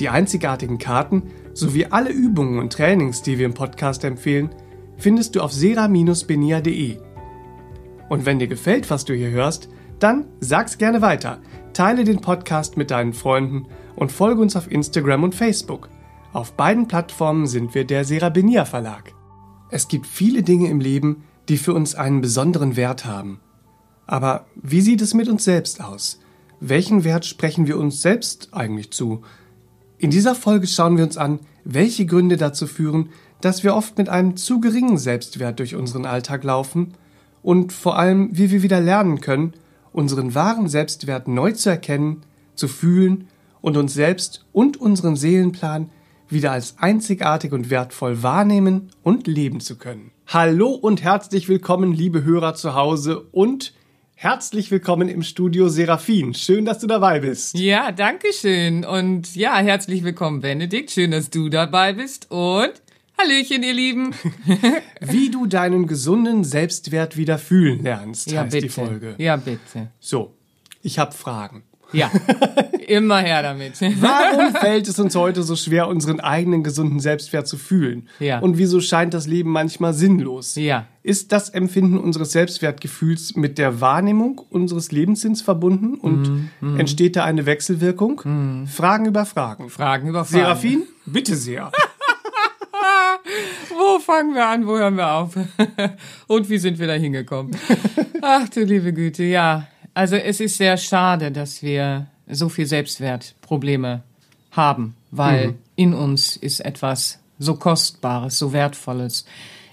Die einzigartigen Karten sowie alle Übungen und Trainings, die wir im Podcast empfehlen, findest du auf sera-benia.de. Und wenn dir gefällt, was du hier hörst, dann sag's gerne weiter. Teile den Podcast mit deinen Freunden und folge uns auf Instagram und Facebook. Auf beiden Plattformen sind wir der Serabenia Verlag. Es gibt viele Dinge im Leben, die für uns einen besonderen Wert haben. Aber wie sieht es mit uns selbst aus? Welchen Wert sprechen wir uns selbst eigentlich zu? In dieser Folge schauen wir uns an, welche Gründe dazu führen, dass wir oft mit einem zu geringen Selbstwert durch unseren Alltag laufen und vor allem, wie wir wieder lernen können, unseren wahren Selbstwert neu zu erkennen, zu fühlen und uns selbst und unseren Seelenplan wieder als einzigartig und wertvoll wahrnehmen und leben zu können. Hallo und herzlich willkommen, liebe Hörer zu Hause und herzlich willkommen im Studio Seraphin. Schön, dass du dabei bist. Ja, danke schön. Und ja, herzlich willkommen, Benedikt. Schön, dass du dabei bist. Und Hallöchen, ihr Lieben. Wie du deinen gesunden Selbstwert wieder fühlen lernst, ja, heißt bitte. die Folge. Ja, bitte. So, ich habe Fragen. Ja, immer her damit. Warum fällt es uns heute so schwer, unseren eigenen gesunden Selbstwert zu fühlen? Ja. Und wieso scheint das Leben manchmal sinnlos? Ja. Ist das Empfinden unseres Selbstwertgefühls mit der Wahrnehmung unseres Lebenssinns verbunden und Mhm, entsteht da eine Wechselwirkung? Fragen über Fragen. Fragen über Fragen. Seraphin, bitte sehr. Wo fangen wir an? Wo hören wir auf? Und wie sind wir da hingekommen? Ach du liebe Güte, ja. Also es ist sehr schade, dass wir so viel Selbstwertprobleme haben, weil in uns ist etwas so Kostbares, so Wertvolles.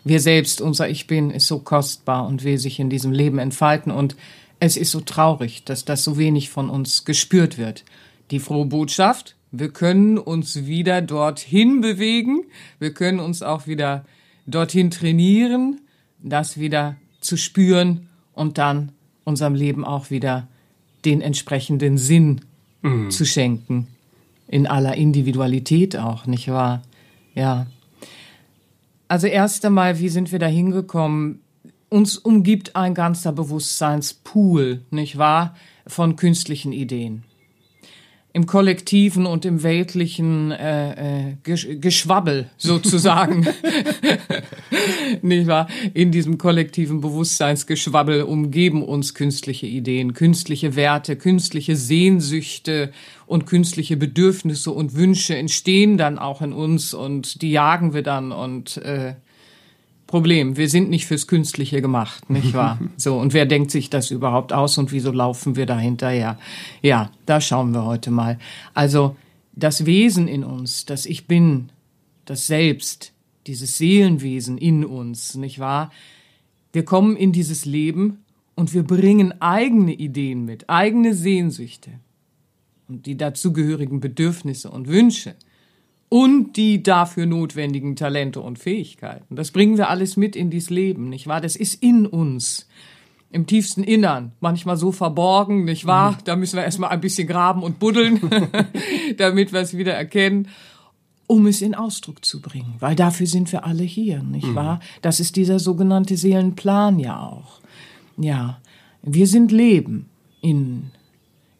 Wir selbst, unser Ich Bin, ist so kostbar und will sich in diesem Leben entfalten und es ist so traurig, dass das so wenig von uns gespürt wird. Die frohe Botschaft, wir können uns wieder dorthin bewegen, wir können uns auch wieder dorthin trainieren, das wieder zu spüren und dann unserem Leben auch wieder den entsprechenden Sinn zu schenken. In aller Individualität auch, nicht wahr? Ja. Also erst einmal, wie sind wir da hingekommen? Uns umgibt ein ganzer Bewusstseinspool, nicht wahr, von künstlichen Ideen. Im kollektiven und im weltlichen äh, äh, Gesch Geschwabbel sozusagen, nicht wahr? In diesem kollektiven Bewusstseinsgeschwabbel umgeben uns künstliche Ideen, künstliche Werte, künstliche Sehnsüchte und künstliche Bedürfnisse und Wünsche entstehen dann auch in uns und die jagen wir dann und äh, Problem, wir sind nicht fürs Künstliche gemacht, nicht wahr? So, und wer denkt sich das überhaupt aus und wieso laufen wir da hinterher? Ja, da schauen wir heute mal. Also, das Wesen in uns, das Ich Bin, das Selbst, dieses Seelenwesen in uns, nicht wahr? Wir kommen in dieses Leben und wir bringen eigene Ideen mit, eigene Sehnsüchte und die dazugehörigen Bedürfnisse und Wünsche und die dafür notwendigen Talente und Fähigkeiten. Das bringen wir alles mit in dieses Leben, nicht wahr? Das ist in uns. Im tiefsten Innern, manchmal so verborgen, nicht wahr? Da müssen wir erstmal ein bisschen graben und buddeln, damit wir es wieder erkennen, um es in Ausdruck zu bringen. Weil dafür sind wir alle hier, nicht wahr? Das ist dieser sogenannte Seelenplan ja auch. Ja, wir sind Leben in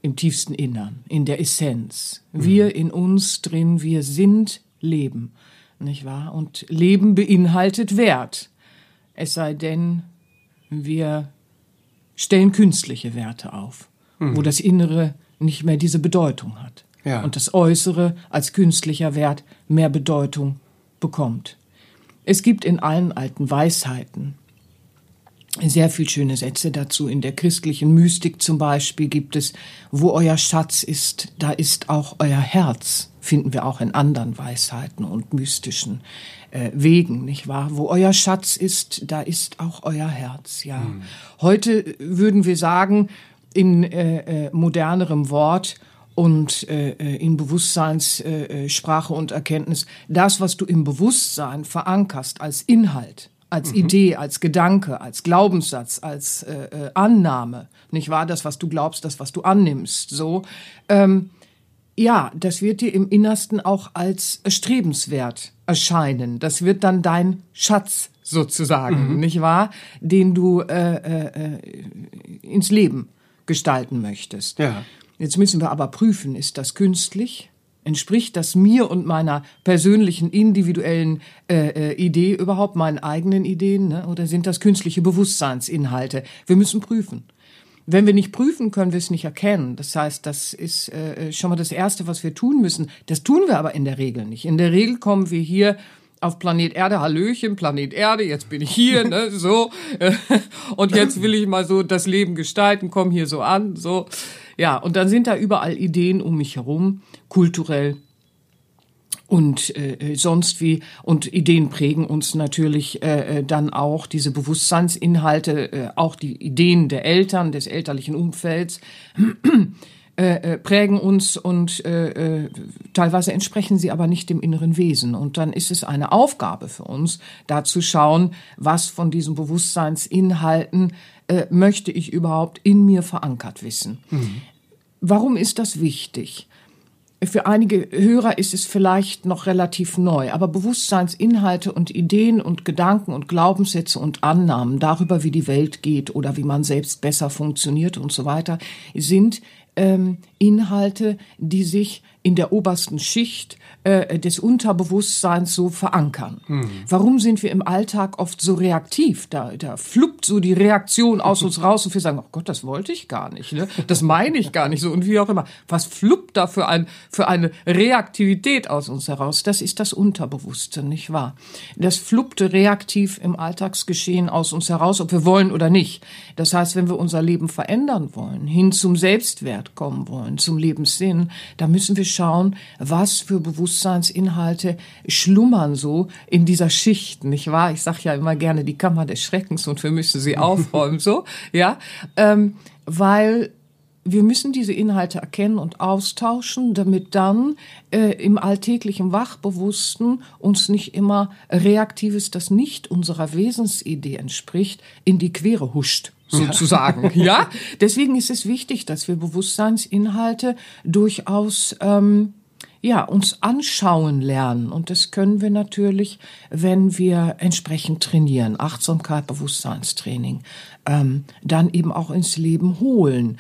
im tiefsten Innern, in der Essenz. Wir in uns drin, wir sind Leben, nicht wahr? Und Leben beinhaltet Wert. Es sei denn, wir stellen künstliche Werte auf, wo das Innere nicht mehr diese Bedeutung hat. Ja. Und das Äußere als künstlicher Wert mehr Bedeutung bekommt. Es gibt in allen alten Weisheiten sehr viel schöne Sätze dazu. In der christlichen Mystik zum Beispiel gibt es, wo euer Schatz ist, da ist auch euer Herz. Finden wir auch in anderen Weisheiten und mystischen äh, Wegen, nicht wahr? Wo euer Schatz ist, da ist auch euer Herz, ja. Mhm. Heute würden wir sagen, in äh, äh, modernerem Wort, und äh, äh in Bewusstseinssprache äh, und Erkenntnis, das, was du im Bewusstsein verankerst als Inhalt, als mhm. Idee, als Gedanke, als Glaubenssatz, als äh, äh, Annahme, nicht wahr? Das, was du glaubst, das, was du annimmst, so. Ähm, ja, das wird dir im Innersten auch als strebenswert erscheinen. Das wird dann dein Schatz sozusagen, mhm. nicht wahr? Den du äh, äh, äh ins Leben gestalten möchtest. Ja. Jetzt müssen wir aber prüfen, ist das künstlich? Entspricht das mir und meiner persönlichen, individuellen äh, äh, Idee überhaupt, meinen eigenen Ideen? Ne? Oder sind das künstliche Bewusstseinsinhalte? Wir müssen prüfen. Wenn wir nicht prüfen, können wir es nicht erkennen. Das heißt, das ist äh, schon mal das Erste, was wir tun müssen. Das tun wir aber in der Regel nicht. In der Regel kommen wir hier auf Planet Erde, Hallöchen, Planet Erde, jetzt bin ich hier, ne, so. Und jetzt will ich mal so das Leben gestalten, komm hier so an, so. Ja, und dann sind da überall Ideen um mich herum, kulturell und äh, sonst wie. Und Ideen prägen uns natürlich äh, äh dann auch diese Bewusstseinsinhalte, äh, auch die Ideen der Eltern, des elterlichen Umfelds. Äh, äh, prägen uns und äh, äh, teilweise entsprechen sie aber nicht dem inneren Wesen. Und dann ist es eine Aufgabe für uns, da zu schauen, was von diesen Bewusstseinsinhalten äh, möchte ich überhaupt in mir verankert wissen. Mhm. Warum ist das wichtig? Für einige Hörer ist es vielleicht noch relativ neu, aber Bewusstseinsinhalte und Ideen und Gedanken und Glaubenssätze und Annahmen darüber, wie die Welt geht oder wie man selbst besser funktioniert und so weiter, sind ähm, Inhalte, die sich in der obersten Schicht äh, des Unterbewusstseins so verankern. Hm. Warum sind wir im Alltag oft so reaktiv? Da, da fluppt so die Reaktion aus uns raus und wir sagen, oh Gott, das wollte ich gar nicht, ne? das meine ich gar nicht so und wie auch immer. Was fluppt da für, ein, für eine Reaktivität aus uns heraus? Das ist das Unterbewusste, nicht wahr? Das fluppte reaktiv im Alltagsgeschehen aus uns heraus, ob wir wollen oder nicht. Das heißt, wenn wir unser Leben verändern wollen, hin zum Selbstwert kommen wollen, zum Lebenssinn, da müssen wir schauen, was für Bewusstseinsinhalte schlummern so in dieser Schicht, nicht wahr? Ich sage ja immer gerne die Kammer des Schreckens und wir müssen sie aufräumen, so, ja, ähm, weil wir müssen diese Inhalte erkennen und austauschen, damit dann äh, im alltäglichen Wachbewussten uns nicht immer Reaktives, das nicht unserer Wesensidee entspricht, in die Quere huscht sozusagen. Ja. Deswegen ist es wichtig, dass wir Bewusstseinsinhalte durchaus ähm, ja, uns anschauen lernen. Und das können wir natürlich, wenn wir entsprechend trainieren. Achtsamkeit, Bewusstseinstraining. Ähm, dann eben auch ins Leben holen.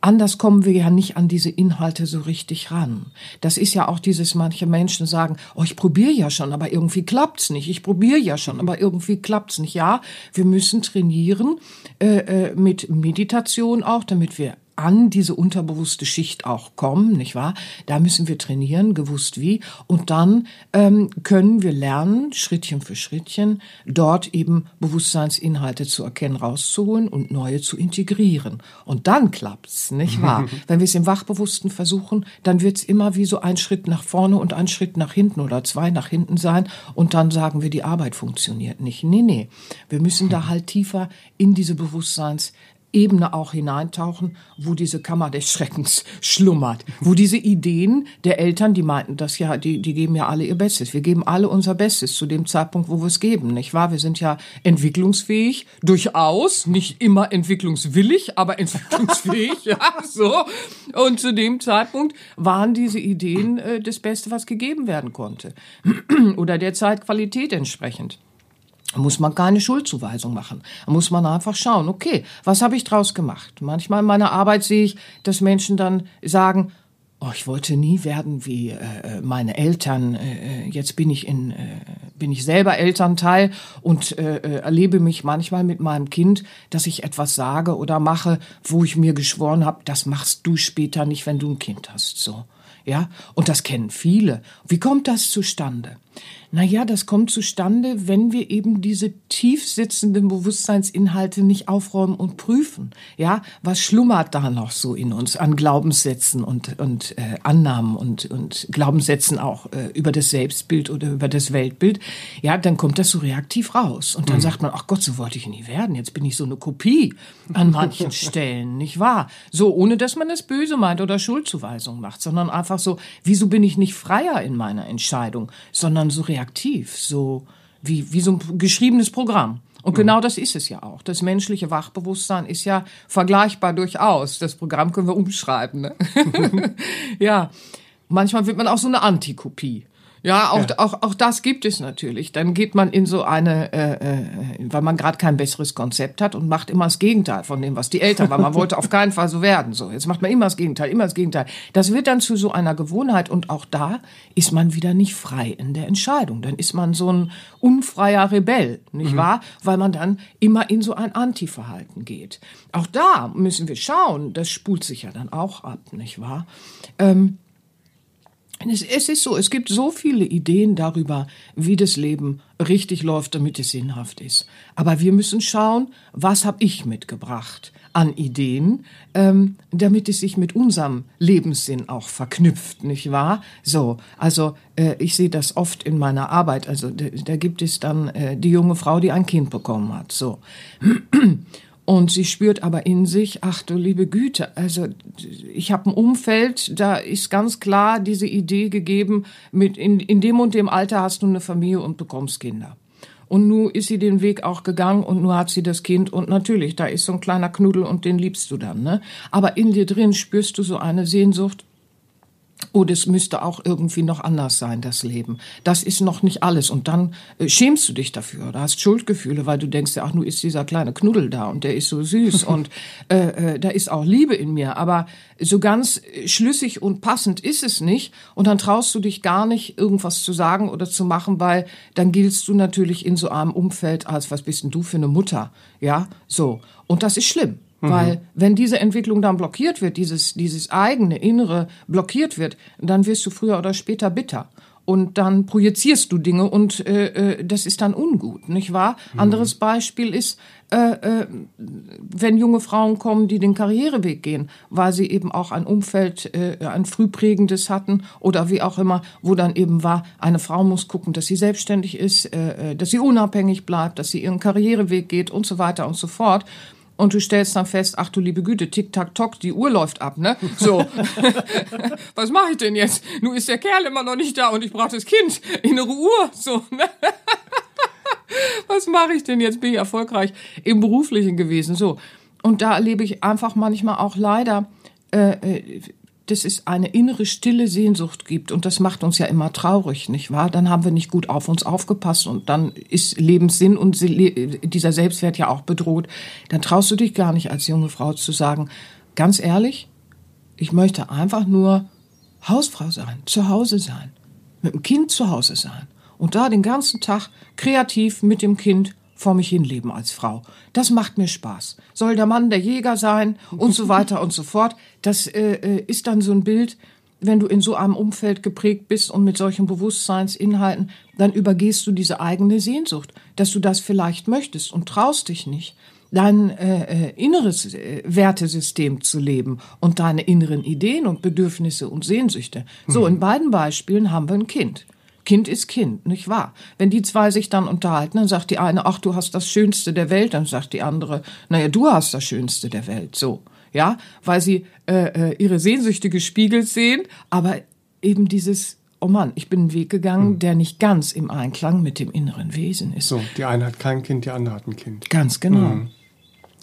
Anders kommen wir ja nicht an diese Inhalte so richtig ran. Das ist ja auch dieses, manche Menschen sagen, oh, ich probiere ja schon, aber irgendwie klappt's nicht. Ich probiere ja schon, aber irgendwie klappt's nicht. Ja, wir müssen trainieren äh, äh, mit Meditation auch, damit wir an diese unterbewusste Schicht auch kommen, nicht wahr? Da müssen wir trainieren, gewusst wie. Und dann ähm, können wir lernen, Schrittchen für Schrittchen, dort eben Bewusstseinsinhalte zu erkennen, rauszuholen und neue zu integrieren. Und dann klappt's, nicht wahr? Wenn wir es im Wachbewussten versuchen, dann wird's immer wie so ein Schritt nach vorne und ein Schritt nach hinten oder zwei nach hinten sein. Und dann sagen wir, die Arbeit funktioniert nicht. Nee, nee. Wir müssen da halt tiefer in diese Bewusstseins Ebene auch hineintauchen, wo diese Kammer des Schreckens schlummert, wo diese Ideen der Eltern, die meinten das ja, die, die geben ja alle ihr Bestes. Wir geben alle unser Bestes zu dem Zeitpunkt, wo wir es geben, nicht wahr? Wir sind ja entwicklungsfähig, durchaus, nicht immer entwicklungswillig, aber entwicklungsfähig, ja, so. Und zu dem Zeitpunkt waren diese Ideen äh, das Beste, was gegeben werden konnte. Oder der Zeitqualität entsprechend. Muss man keine Schuldzuweisung machen. Da muss man einfach schauen, okay, was habe ich draus gemacht? Manchmal in meiner Arbeit sehe ich, dass Menschen dann sagen, oh, ich wollte nie werden wie äh, meine Eltern. Äh, jetzt bin ich in, äh, bin ich selber Elternteil und äh, äh, erlebe mich manchmal mit meinem Kind, dass ich etwas sage oder mache, wo ich mir geschworen habe, das machst du später nicht, wenn du ein Kind hast. So. Ja, und das kennen viele. Wie kommt das zustande? Naja, das kommt zustande, wenn wir eben diese tief sitzenden Bewusstseinsinhalte nicht aufräumen und prüfen. Ja, was schlummert da noch so in uns an Glaubenssätzen und, und äh, Annahmen und, und Glaubenssätzen auch äh, über das Selbstbild oder über das Weltbild? Ja, dann kommt das so reaktiv raus. Und dann mhm. sagt man, ach Gott, so wollte ich nie werden. Jetzt bin ich so eine Kopie an manchen Stellen, nicht wahr? So, ohne dass man es böse meint oder Schuldzuweisung macht, sondern einfach so, wieso bin ich nicht freier in meiner Entscheidung, sondern so reaktiv reaktiv, so wie, wie so ein geschriebenes Programm. Und genau mhm. das ist es ja auch. Das menschliche Wachbewusstsein ist ja vergleichbar durchaus. Das Programm können wir umschreiben. Ne? ja, manchmal wird man auch so eine Antikopie. Ja, auch, ja. auch, auch das gibt es natürlich. Dann geht man in so eine, äh, äh, weil man gerade kein besseres Konzept hat und macht immer das Gegenteil von dem, was die Eltern waren. Man wollte auf keinen Fall so werden. So, jetzt macht man immer das Gegenteil, immer das Gegenteil. Das wird dann zu so einer Gewohnheit und auch da ist man wieder nicht frei in der Entscheidung. Dann ist man so ein unfreier Rebell, nicht mhm. wahr? Weil man dann immer in so ein Antiverhalten geht. Auch da müssen wir schauen, das spult sich ja dann auch ab, nicht wahr? Ähm, es, ist so, es gibt so viele Ideen darüber, wie das Leben richtig läuft, damit es sinnhaft ist. Aber wir müssen schauen, was habe ich mitgebracht an Ideen, ähm, damit es sich mit unserem Lebenssinn auch verknüpft, nicht wahr? So, also äh, ich sehe das oft in meiner Arbeit. Also da, da gibt es dann äh, die junge Frau, die ein Kind bekommen hat. So. Und sie spürt aber in sich, ach du liebe Güte, also ich habe ein Umfeld, da ist ganz klar diese Idee gegeben, mit in, in dem und dem Alter hast du eine Familie und bekommst Kinder. Und nun ist sie den Weg auch gegangen und nun hat sie das Kind und natürlich, da ist so ein kleiner Knuddel und den liebst du dann, ne? Aber in dir drin spürst du so eine Sehnsucht, oh, das müsste auch irgendwie noch anders sein, das Leben. Das ist noch nicht alles. Und dann äh, schämst du dich dafür oder hast Schuldgefühle, weil du denkst, ach, nun ist dieser kleine Knuddel da und der ist so süß und äh, äh, da ist auch Liebe in mir. Aber so ganz schlüssig und passend ist es nicht. Und dann traust du dich gar nicht, irgendwas zu sagen oder zu machen, weil dann giltst du natürlich in so einem Umfeld als, was bist denn du für eine Mutter? Ja, so. Und das ist schlimm. Mhm. Weil wenn diese Entwicklung dann blockiert wird, dieses, dieses eigene Innere blockiert wird, dann wirst du früher oder später bitter. Und dann projizierst du Dinge und äh, äh, das ist dann ungut, nicht wahr? Mhm. Anderes Beispiel ist, äh, äh, wenn junge Frauen kommen, die den Karriereweg gehen, weil sie eben auch ein Umfeld, äh, ein frühprägendes hatten oder wie auch immer, wo dann eben war, eine Frau muss gucken, dass sie selbstständig ist, äh, äh dass sie unabhängig bleibt, dass sie ihren Karriereweg geht und so weiter und so fort und du stellst dann fest, ach du liebe Güte, tick tack tock, die Uhr läuft ab, ne? So. Was mache ich denn jetzt? Nun ist der Kerl immer noch nicht da und ich brauche das Kind. Innere Uhr, so, ne? Was mache ich denn jetzt? Bin ich erfolgreich im beruflichen gewesen, so. Und da erlebe ich einfach manchmal auch leider äh, äh dass es eine innere stille Sehnsucht gibt und das macht uns ja immer traurig, nicht wahr? Dann haben wir nicht gut auf uns aufgepasst und dann ist Lebenssinn und dieser Selbstwert ja auch bedroht. Dann traust du dich gar nicht als junge Frau zu sagen, ganz ehrlich, ich möchte einfach nur Hausfrau sein, zu Hause sein, mit dem Kind zu Hause sein und da den ganzen Tag kreativ mit dem Kind vor mich hinleben als Frau. Das macht mir Spaß. Soll der Mann der Jäger sein und so weiter und so fort. Das äh, äh, ist dann so ein Bild, wenn du in so einem Umfeld geprägt bist und mit solchen Bewusstseinsinhalten, dann übergehst du diese eigene Sehnsucht, dass du das vielleicht möchtest und traust dich nicht dein äh, äh inneres äh, Wertesystem zu leben und deine inneren Ideen und Bedürfnisse und Sehnsüchte. So, mhm. in beiden Beispielen haben wir ein Kind. Kind ist Kind, nicht wahr? Wenn die zwei sich dann unterhalten, dann sagt die eine, ach, du hast das Schönste der Welt, dann sagt die andere, naja, du hast das Schönste der Welt, so. Ja, weil sie äh, äh, ihre Sehnsüchte gespiegelt sehen, aber eben dieses, oh Mann, ich bin einen Weg gegangen, hm. der nicht ganz im Einklang mit dem inneren Wesen ist. So, die eine hat kein Kind, die andere hat ein Kind. Ganz genau. Hm.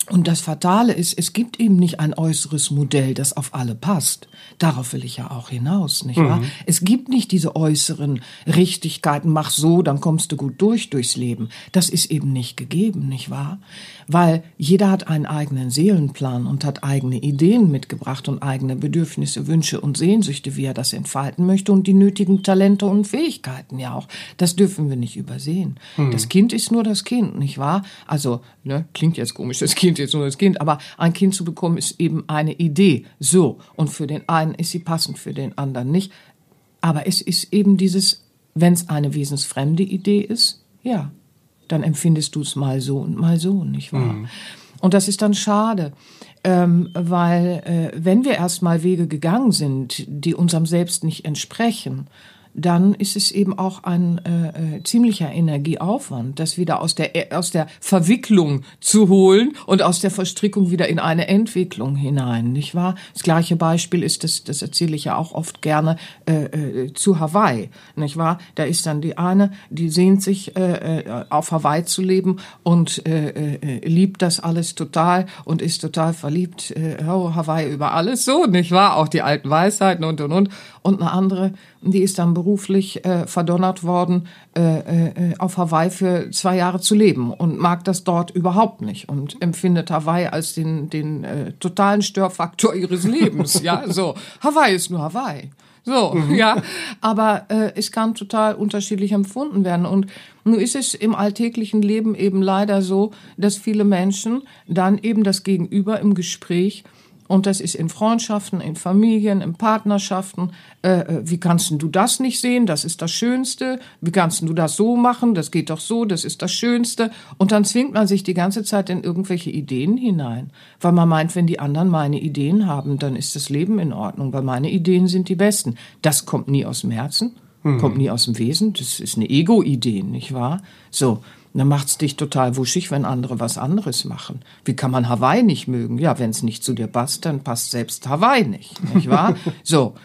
Und das Fatale ist, es gibt eben nicht ein äußeres Modell, das auf alle passt. Darauf will ich ja auch hinaus, nicht wahr? Mhm. Es gibt nicht diese äußeren Richtigkeiten, mach so, dann kommst du gut durch durchs Leben. Das ist eben nicht gegeben, nicht wahr? Weil jeder hat einen eigenen Seelenplan und hat eigene Ideen mitgebracht und eigene Bedürfnisse, Wünsche und Sehnsüchte, wie er das entfalten möchte und die nötigen Talente und Fähigkeiten ja auch. Das dürfen wir nicht übersehen. Mhm. Das Kind ist nur das Kind, nicht wahr? Also, ne, klingt jetzt komisch, das Kind Kind jetzt nur das Kind, aber ein Kind zu bekommen ist eben eine Idee. So. Und für den einen ist sie passend, für den anderen nicht. Aber es ist eben dieses, wenn es eine wesensfremde Idee ist, ja, dann empfindest du es mal so und mal so, nicht wahr? Mhm. Und das ist dann schade, ähm, weil äh, wenn wir erstmal Wege gegangen sind, die unserem Selbst nicht entsprechen, dann ist es eben auch ein äh, äh, ziemlicher Energieaufwand, das wieder aus der äh, aus der Verwicklung zu holen und aus der Verstrickung wieder in eine Entwicklung hinein, nicht wahr? Das gleiche Beispiel ist das, das erzähle ich ja auch oft gerne äh, äh, zu Hawaii, nicht wahr? Da ist dann die eine, die sehnt sich äh, auf Hawaii zu leben und äh, äh, liebt das alles total und ist total verliebt, äh, oh, Hawaii über alles so, nicht wahr? Auch die alten Weisheiten und und und und eine andere, die ist dann beruflich äh, verdonnert worden, äh, äh, auf Hawaii für zwei Jahre zu leben und mag das dort überhaupt nicht und empfindet Hawaii als den, den äh, totalen Störfaktor ihres Lebens. ja, so. Hawaii ist nur Hawaii. So, mhm. ja. Aber äh, es kann total unterschiedlich empfunden werden. Und nun ist es im alltäglichen Leben eben leider so, dass viele Menschen dann eben das Gegenüber im Gespräch und das ist in Freundschaften, in Familien, in Partnerschaften. Äh, äh, wie kannst du das nicht sehen? Das ist das Schönste. Wie kannst du das so machen? Das geht doch so, das ist das Schönste. Und dann zwingt man sich die ganze Zeit in irgendwelche Ideen hinein. Weil man meint, wenn die anderen meine Ideen haben, dann ist das Leben in Ordnung, weil meine Ideen sind die besten. Das kommt nie aus dem Herzen, mhm. kommt nie aus dem Wesen. Das ist eine Ego-Idee, nicht wahr? So. Dann macht's dich total wuschig, wenn andere was anderes machen. Wie kann man Hawaii nicht mögen? Ja, wenn es nicht zu dir passt, dann passt selbst Hawaii nicht, nicht wahr? so.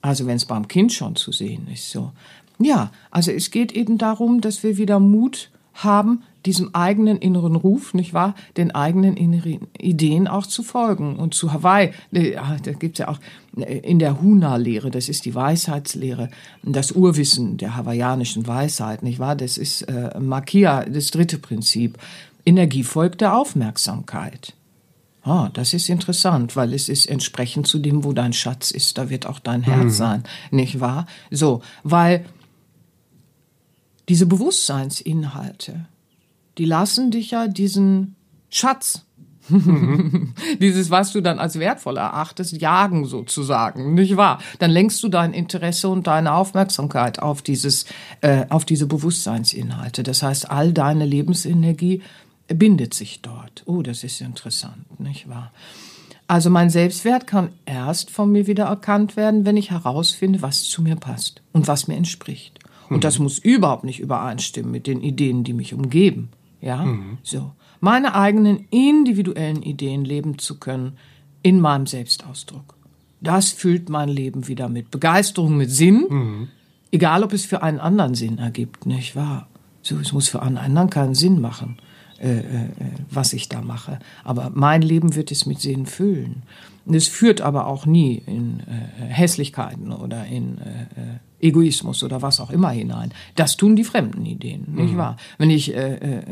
Also wenn es beim Kind schon zu sehen ist, so. Ja, also es geht eben darum, dass wir wieder Mut haben, diesem eigenen inneren Ruf, nicht wahr, den eigenen inneren Ideen auch zu folgen. Und zu Hawaii, äh, da gibt's ja auch äh, in der Huna-Lehre, das ist die Weisheitslehre, das Urwissen der hawaiianischen Weisheit, nicht wahr, das ist äh, Makia, das dritte Prinzip. Energie folgt der Aufmerksamkeit. Ah, das ist interessant, weil es ist entsprechend zu dem, wo dein Schatz ist, da wird auch dein Herz mhm. sein, nicht wahr? So, weil diese Bewusstseinsinhalte, die lassen dich ja diesen Schatz, dieses, was du dann als wertvoll erachtest, jagen sozusagen, nicht wahr? Dann lenkst du dein Interesse und deine Aufmerksamkeit auf dieses, äh, auf diese Bewusstseinsinhalte. Das heißt, all deine Lebensenergie bindet sich dort. Oh, das ist interessant, nicht wahr? Also mein Selbstwert kann erst von mir wieder erkannt werden, wenn ich herausfinde, was zu mir passt und was mir entspricht. Und das muss überhaupt nicht übereinstimmen mit den Ideen, die mich umgeben. Ja, mhm. so. Meine eigenen individuellen Ideen leben zu können in meinem Selbstausdruck. Das füllt mein Leben wieder mit Begeisterung, mit Sinn. Mhm. Egal, ob es für einen anderen Sinn ergibt, nicht wahr? So, es muss für einen anderen keinen Sinn machen, äh, äh, was ich da mache. Aber mein Leben wird es mit Sinn füllen. Es führt aber auch nie in äh, Hässlichkeiten oder in äh, äh Egoismus oder was auch immer hinein. Das tun die fremden Ideen, mhm. nicht wahr? Wenn ich äh, äh, äh,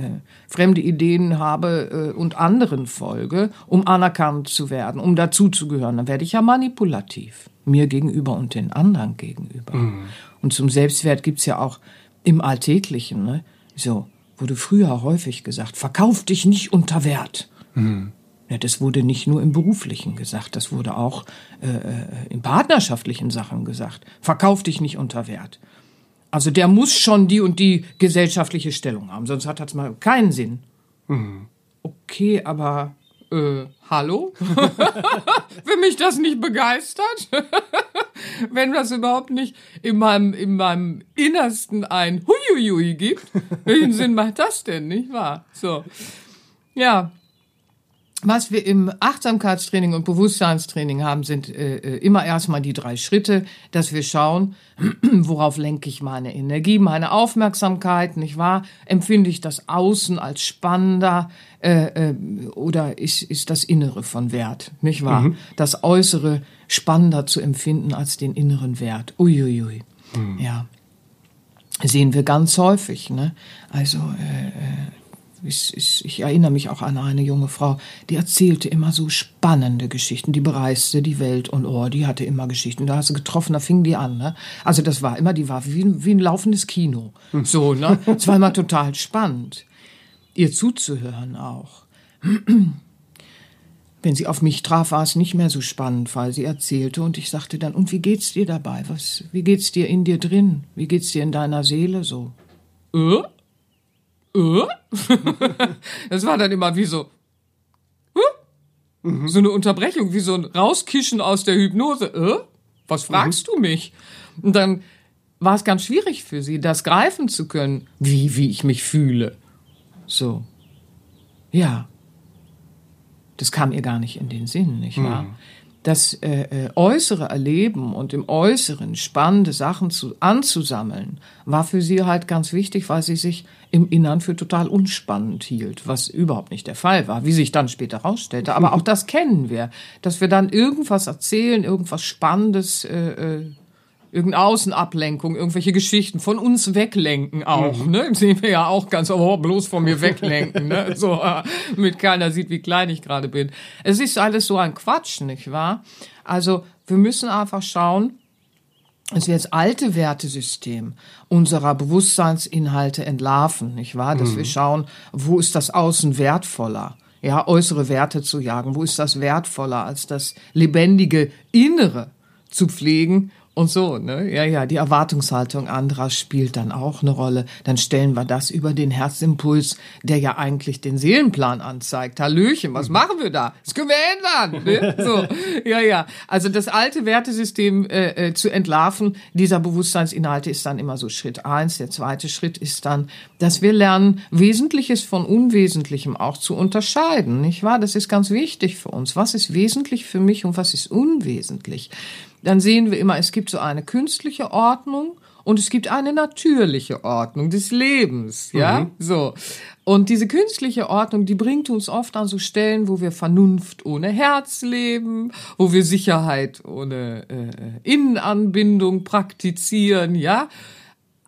fremde Ideen habe äh, und anderen folge, um anerkannt zu werden, um dazuzugehören, dann werde ich ja manipulativ. Mir gegenüber und den anderen gegenüber. Mhm. Und zum Selbstwert gibt's ja auch im Alltäglichen, ne? so, wurde früher häufig gesagt, verkauf dich nicht unter Wert. Mhm. Ja, das wurde nicht nur im beruflichen gesagt, das wurde auch äh, äh, in partnerschaftlichen Sachen gesagt. Verkauf dich nicht unter Wert. Also der muss schon die und die gesellschaftliche Stellung haben, sonst hat das mal keinen Sinn. Mhm. Okay, aber äh, hallo? Wenn mich das nicht begeistert, wenn das überhaupt nicht in meinem, in meinem Innersten ein Huiuiui gibt, welchen Sinn macht das denn, nicht wahr? So. Ja, was wir im Achtsamkeitstraining und Bewusstseinstraining haben, sind äh, äh, immer erstmal die drei Schritte, dass wir schauen, worauf lenke ich meine Energie, meine Aufmerksamkeit, nicht wahr? Empfinde ich das Außen als spannender äh, äh, oder ist, ist das Innere von Wert, nicht wahr? Mhm. Das Äußere spannender zu empfinden als den inneren Wert. Uiuiui. Mhm. Ja. Sehen wir ganz häufig, ne? Also äh, äh ich, ich, ich, erinnere mich auch an eine junge Frau, die erzählte immer so spannende Geschichten. Die bereiste die Welt und oh, die hatte immer Geschichten. Da hast du getroffen, da fing die an. Ne? Also das war immer, die war wie, wie ein laufendes Kino. Hm. So, ne? Es war immer total spannend, ihr zuzuhören auch. wenn sie auf mich traf, war es nicht mehr so spannend, weil sie erzählte und ich sagte dann, und wie geht's dir dabei? Was, wie geht's dir in dir drin? Wie geht's dir in deiner Seele so? Äh? Äh? das war dann immer wie so, äh? so eine Unterbrechung, wie so ein Rauskischen aus der Hypnose. Äh? Was fragst mhm. du mich? Und dann war es ganz schwierig für sie, das greifen zu können, wie, wie ich mich fühle. So. Ja. Das kam ihr gar nicht in den Sinn, nicht wahr? Mhm. Das äh, äh, äußere Erleben und im Äußeren spannende Sachen zu, anzusammeln, war für sie halt ganz wichtig, weil sie sich im Innern für total unspannend hielt, was überhaupt nicht der Fall war, wie sich dann später herausstellte. Aber auch das kennen wir, dass wir dann irgendwas erzählen, irgendwas Spannendes äh, äh irgendeine Außenablenkung, irgendwelche Geschichten von uns weglenken auch, mhm. ne? Sehen wir ja auch ganz, oh, bloß von mir weglenken, ne? So, äh, mit keiner sieht, wie klein ich gerade bin. Es ist alles so ein Quatsch, nicht wahr? Also, wir müssen einfach schauen, dass wir das alte Wertesystem unserer Bewusstseinsinhalte entlarven, nicht wahr? Dass mhm. wir schauen, wo ist das Außen wertvoller? Ja, äußere Werte zu jagen. Wo ist das wertvoller als das lebendige Innere zu pflegen und so, ne? Ja, ja, die Erwartungshaltung anderer spielt dann auch eine Rolle. Dann stellen wir das über den Herzimpuls, der ja eigentlich den Seelenplan anzeigt. Hallöchen, was machen wir da? Das können wir ändern. Ne? So, ja, ja. Also das alte Wertesystem äh, äh, zu entlarven dieser Bewusstseinsinhalte ist dann immer so Schritt eins. Der zweite Schritt ist dann, dass wir lernen, Wesentliches von Unwesentlichem auch zu unterscheiden, nicht wahr? Das ist ganz wichtig für uns. Was ist wesentlich für mich und was ist unwesentlich? Dann sehen wir immer, es gibt so eine künstliche Ordnung und es gibt eine natürliche Ordnung des Lebens, ja, mhm. so. Und diese künstliche Ordnung, die bringt uns oft an so Stellen, wo wir Vernunft ohne Herz leben, wo wir Sicherheit ohne äh, Innenanbindung praktizieren, ja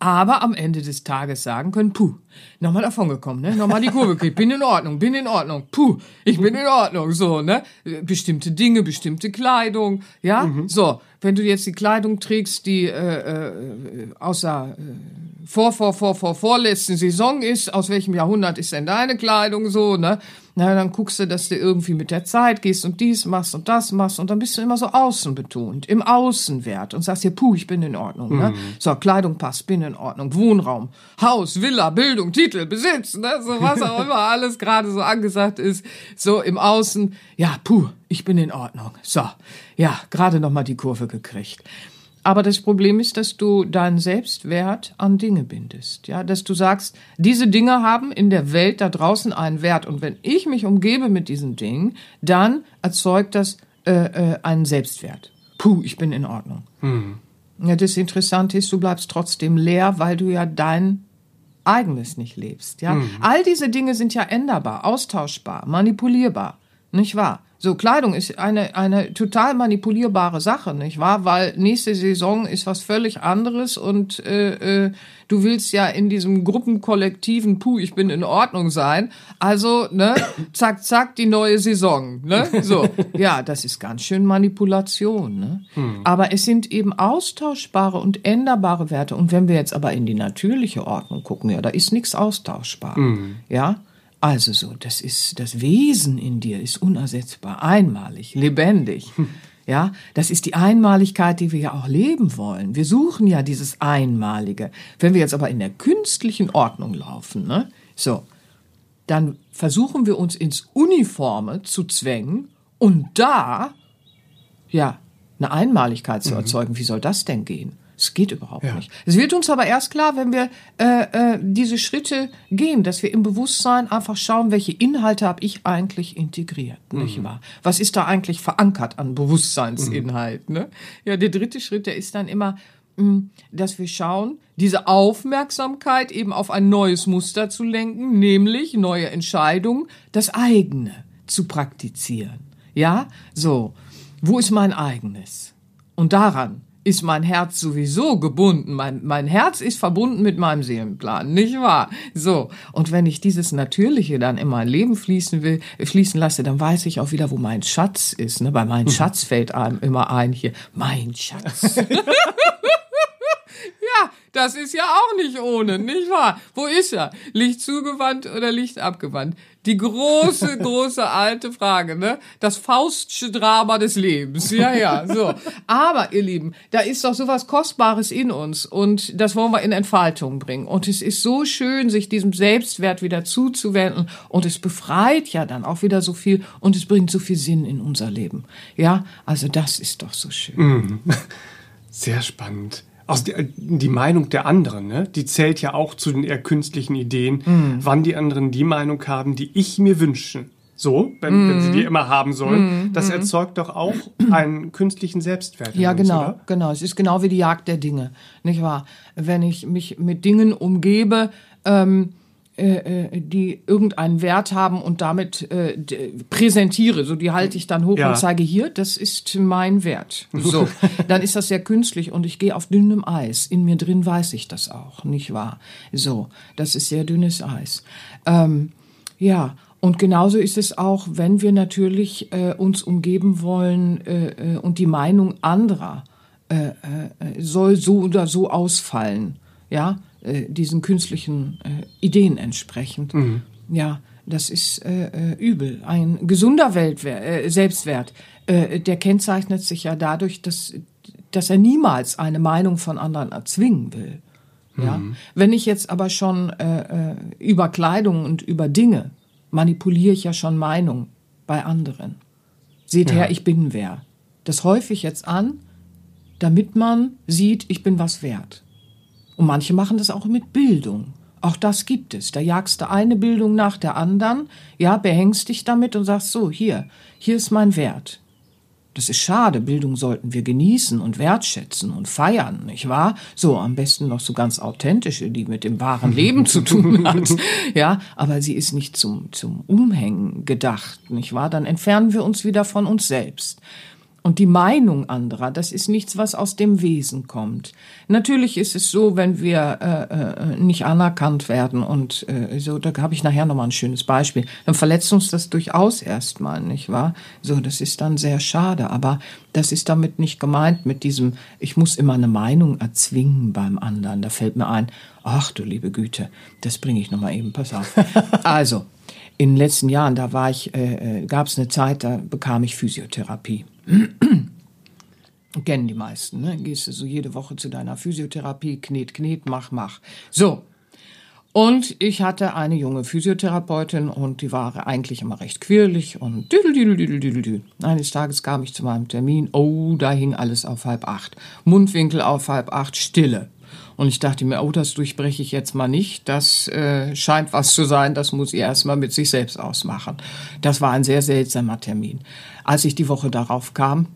aber am Ende des Tages sagen können, puh, nochmal davon gekommen, ne? Nochmal die Kurve gekriegt, bin in Ordnung, bin in Ordnung, puh, ich bin in Ordnung, so, ne? Bestimmte Dinge, bestimmte Kleidung, ja? Mhm. So, wenn du jetzt die Kleidung trägst, die äh, äh, außer äh, vor, vor, vor, vor, vorletzten Saison ist, aus welchem Jahrhundert ist denn deine Kleidung so, ne? Na, dann guckst du, dass du irgendwie mit der Zeit gehst und dies machst und das machst und dann bist du immer so außen betont, im Außenwert und sagst dir, puh, ich bin in Ordnung, ne? Mhm. So, Kleidung passt, bin in Ordnung, Wohnraum, Haus, Villa, Bildung, Titel, Besitz, ne? So was auch immer alles gerade so angesagt ist, so im Außen, ja, puh, ich bin in Ordnung. So, ja, gerade noch mal die Kurve gekriegt. Aber das Problem ist, dass du deinen Selbstwert an Dinge bindest. Ja, dass du sagst, diese Dinge haben in der Welt da draußen einen Wert. Und wenn ich mich umgebe mit diesen Dingen, dann erzeugt das äh, äh, einen Selbstwert. Puh, ich bin in Ordnung. Hm. Ja, das Interessante ist, du bleibst trotzdem leer, weil du ja dein eigenes nicht lebst. Ja, hm. all diese Dinge sind ja änderbar, austauschbar, manipulierbar, nicht wahr? So, Kleidung ist eine, eine total manipulierbare Sache, nicht wahr? Weil nächste Saison ist was völlig anderes und äh, äh, du willst ja in diesem gruppenkollektiven Puh, ich bin in Ordnung sein. Also, ne, zack, zack, die neue Saison, ne? So, ja, das ist ganz schön Manipulation, ne? Hm. Aber es sind eben austauschbare und änderbare Werte. Und wenn wir jetzt aber in die natürliche Ordnung gucken, ja, da ist nichts austauschbar, hm. ja? Also so, das ist, das Wesen in dir ist unersetzbar, einmalig, lebendig. Ja, das ist die Einmaligkeit, die wir ja auch leben wollen. Wir suchen ja dieses Einmalige. Wenn wir jetzt aber in der künstlichen Ordnung laufen, ne, so, dann versuchen wir uns ins Uniforme zu zwängen und da, ja, eine Einmaligkeit zu mhm. erzeugen. Wie soll das denn gehen? Es geht überhaupt ja. nicht. Es wird uns aber erst klar, wenn wir äh, äh, diese Schritte gehen, dass wir im Bewusstsein einfach schauen, welche Inhalte habe ich eigentlich integriert, mhm. nicht wahr? Was ist da eigentlich verankert an Bewusstseinsinhalt? Mhm. Ne? Ja, der dritte Schritt, der ist dann immer, mh, hm, dass wir schauen, diese Aufmerksamkeit eben auf ein neues Muster zu lenken, nämlich neue Entscheidungen, das eigene zu praktizieren. Ja, so. Wo ist mein eigenes? Und daran ist mein Herz sowieso gebunden. Mein, mein Herz ist verbunden mit meinem Seelenplan, nicht wahr? So. Und wenn ich dieses Natürliche dann in mein Leben fließen will, fließen lasse, dann weiß ich auch wieder, wo mein Schatz ist. Ne? Bei meinem Schatz fällt einem immer ein hier, mein Schatz. ja, Das ist ja auch nicht ohne, nicht wahr? Wo ist er? Licht zugewandt oder Licht abgewandt? Die große, große alte Frage, ne? Das Faustsche Drama des Lebens. Ja, ja, so. Aber, ihr Lieben, da ist doch sowas Kostbares in uns und das wollen wir in Entfaltung bringen. Und es ist so schön, sich diesem Selbstwert wieder zuzuwenden und es befreit ja dann auch wieder so viel und es bringt so viel Sinn in unser Leben. Ja, also das ist doch so schön. Mhm. Sehr spannend. Aus die, die Meinung der anderen, ne? die zählt ja auch zu den eher künstlichen Ideen, mhm. wann die anderen die Meinung haben, die ich mir wünsche. So, wenn, mm. wenn sie die immer haben sollen. Mm. Das erzeugt doch auch einen künstlichen Selbstwert. Ja, uns, genau, oder? genau. Es ist genau wie die Jagd der Dinge, nicht wahr? Wenn ich mich mit Dingen umgebe, ähm, äh, äh, die irgendeinen Wert haben und damit äh, präsentiere. So, die halte ich dann hoch ja. und zeige hier, das ist mein Wert. So, dann ist das sehr künstlich und ich gehe auf dünnem Eis. In mir drin weiß ich das auch, nicht wahr? So, das ist sehr dünnes Eis. Ähm, ja, und genauso ist es auch, wenn wir natürlich äh, uns umgeben wollen äh, äh und die Meinung anderer äh, äh, soll so oder so ausfallen. Ja, äh, diesen künstlichen äh, Ideen entsprechend. Mhm. Ja, das ist äh, äh, übel. Ein gesunder Weltwert, äh, Selbstwert, der kennzeichnet sich ja dadurch, dass, dass er niemals eine Meinung von anderen erzwingen will. Ja? Mhm. Wenn ich jetzt aber schon über Kleidung und über Dinge manipuliere ich ja schon Meinung bei anderen. Seht ja. her, ich bin wer. Das häufig jetzt an, damit man sieht, ich bin was wert. Und manche machen das auch mit Bildung. Auch das gibt es. Da jagst du eine Bildung nach der anderen, ja, behängst dich damit und sagst so, hier, hier ist mein Wert. Das ist schade. Bildung sollten wir genießen und wertschätzen und feiern, nicht wahr? So, am besten noch so ganz authentische, die mit dem wahren Leben zu tun hat. Ja, aber sie ist nicht zum, zum Umhängen gedacht, nicht wahr? Dann entfernen wir uns wieder von uns selbst. Und die Meinung anderer, das ist nichts, was aus dem Wesen kommt. Natürlich ist es so, wenn wir äh, äh, nicht anerkannt werden und äh, so, da habe ich nachher nochmal ein schönes Beispiel, dann verletzt uns das durchaus erstmal, nicht wahr? So, das ist dann sehr schade, aber das ist damit nicht gemeint mit diesem, ich muss immer eine Meinung erzwingen beim anderen. Da fällt mir ein, ach du liebe Güte, das bringe ich nochmal eben, pass auf. Also, in den letzten Jahren, da war ich, äh, äh gab es eine Zeit, da bekam ich Physiotherapie. Kennen die meisten, ne? Gehst du so jede Woche zu deiner Physiotherapie, knet, knet, mach, mach. So. Und ich hatte eine junge Physiotherapeutin und die war eigentlich immer recht quirlig und düdel, düdel, düdel, düdel, düdel. Eines Tages kam ich zu meinem Termin. Oh, da hing alles auf halb acht. Mundwinkel auf halb acht, Stille. Und ich dachte mir, oh, das durchbreche ich jetzt mal nicht. Das äh, scheint was zu sein, das muss sie erstmal mit sich selbst ausmachen. Das war ein sehr seltsamer Termin. Als ich die Woche darauf kam,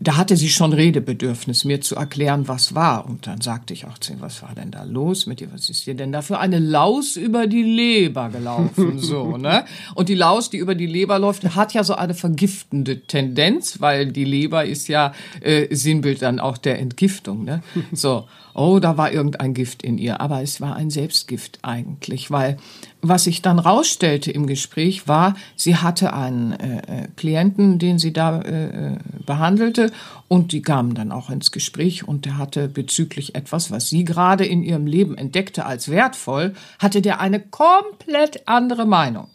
da hatte sie schon Redebedürfnis, mir zu erklären, was war. Und dann sagte ich auch zu ihr, was war denn da los mit dir? Was ist dir denn da für eine Laus über die Leber gelaufen? So, ne? Und die Laus, die über die Leber läuft, hat ja so eine vergiftende Tendenz, weil die Leber ist ja äh, Sinnbild dann auch der Entgiftung, ne? So oh, da war irgendein Gift in ihr. Aber es war ein Selbstgift eigentlich, weil was sich dann rausstellte im Gespräch war, sie hatte einen äh, äh, Klienten, den sie da äh, äh, behandelte und die kamen dann auch ins Gespräch und der hatte bezüglich etwas, was sie gerade in ihrem Leben entdeckte als wertvoll, hatte der eine komplett andere Meinung.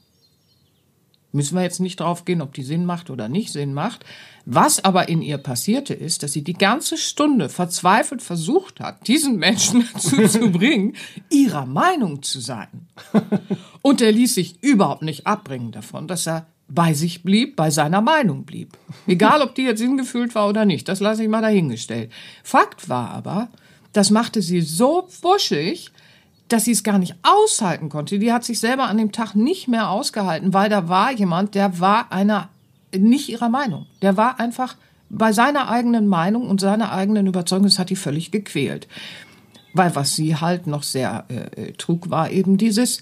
Müssen wir jetzt nicht drauf gehen, ob die Sinn macht oder nicht Sinn macht. Was aber in ihr passierte ist, dass sie die ganze Stunde verzweifelt versucht hat, diesen Menschen dazu zu bringen, ihrer Meinung zu sein. Und er ließ sich überhaupt nicht abbringen davon, dass er bei sich blieb, bei seiner Meinung blieb. Egal, ob die jetzt hingefühlt war oder nicht, das lasse ich mal dahingestellt. Fakt war aber, das machte sie so wuschig, dass sie es gar nicht aushalten konnte. Die hat sich selber an dem Tag nicht mehr ausgehalten, weil da war jemand, der war einer nicht ihrer Meinung. Der war einfach bei seiner eigenen Meinung und seiner eigenen Überzeugung, das hat die völlig gequält. Weil was sie halt noch sehr äh, trug, war eben dieses,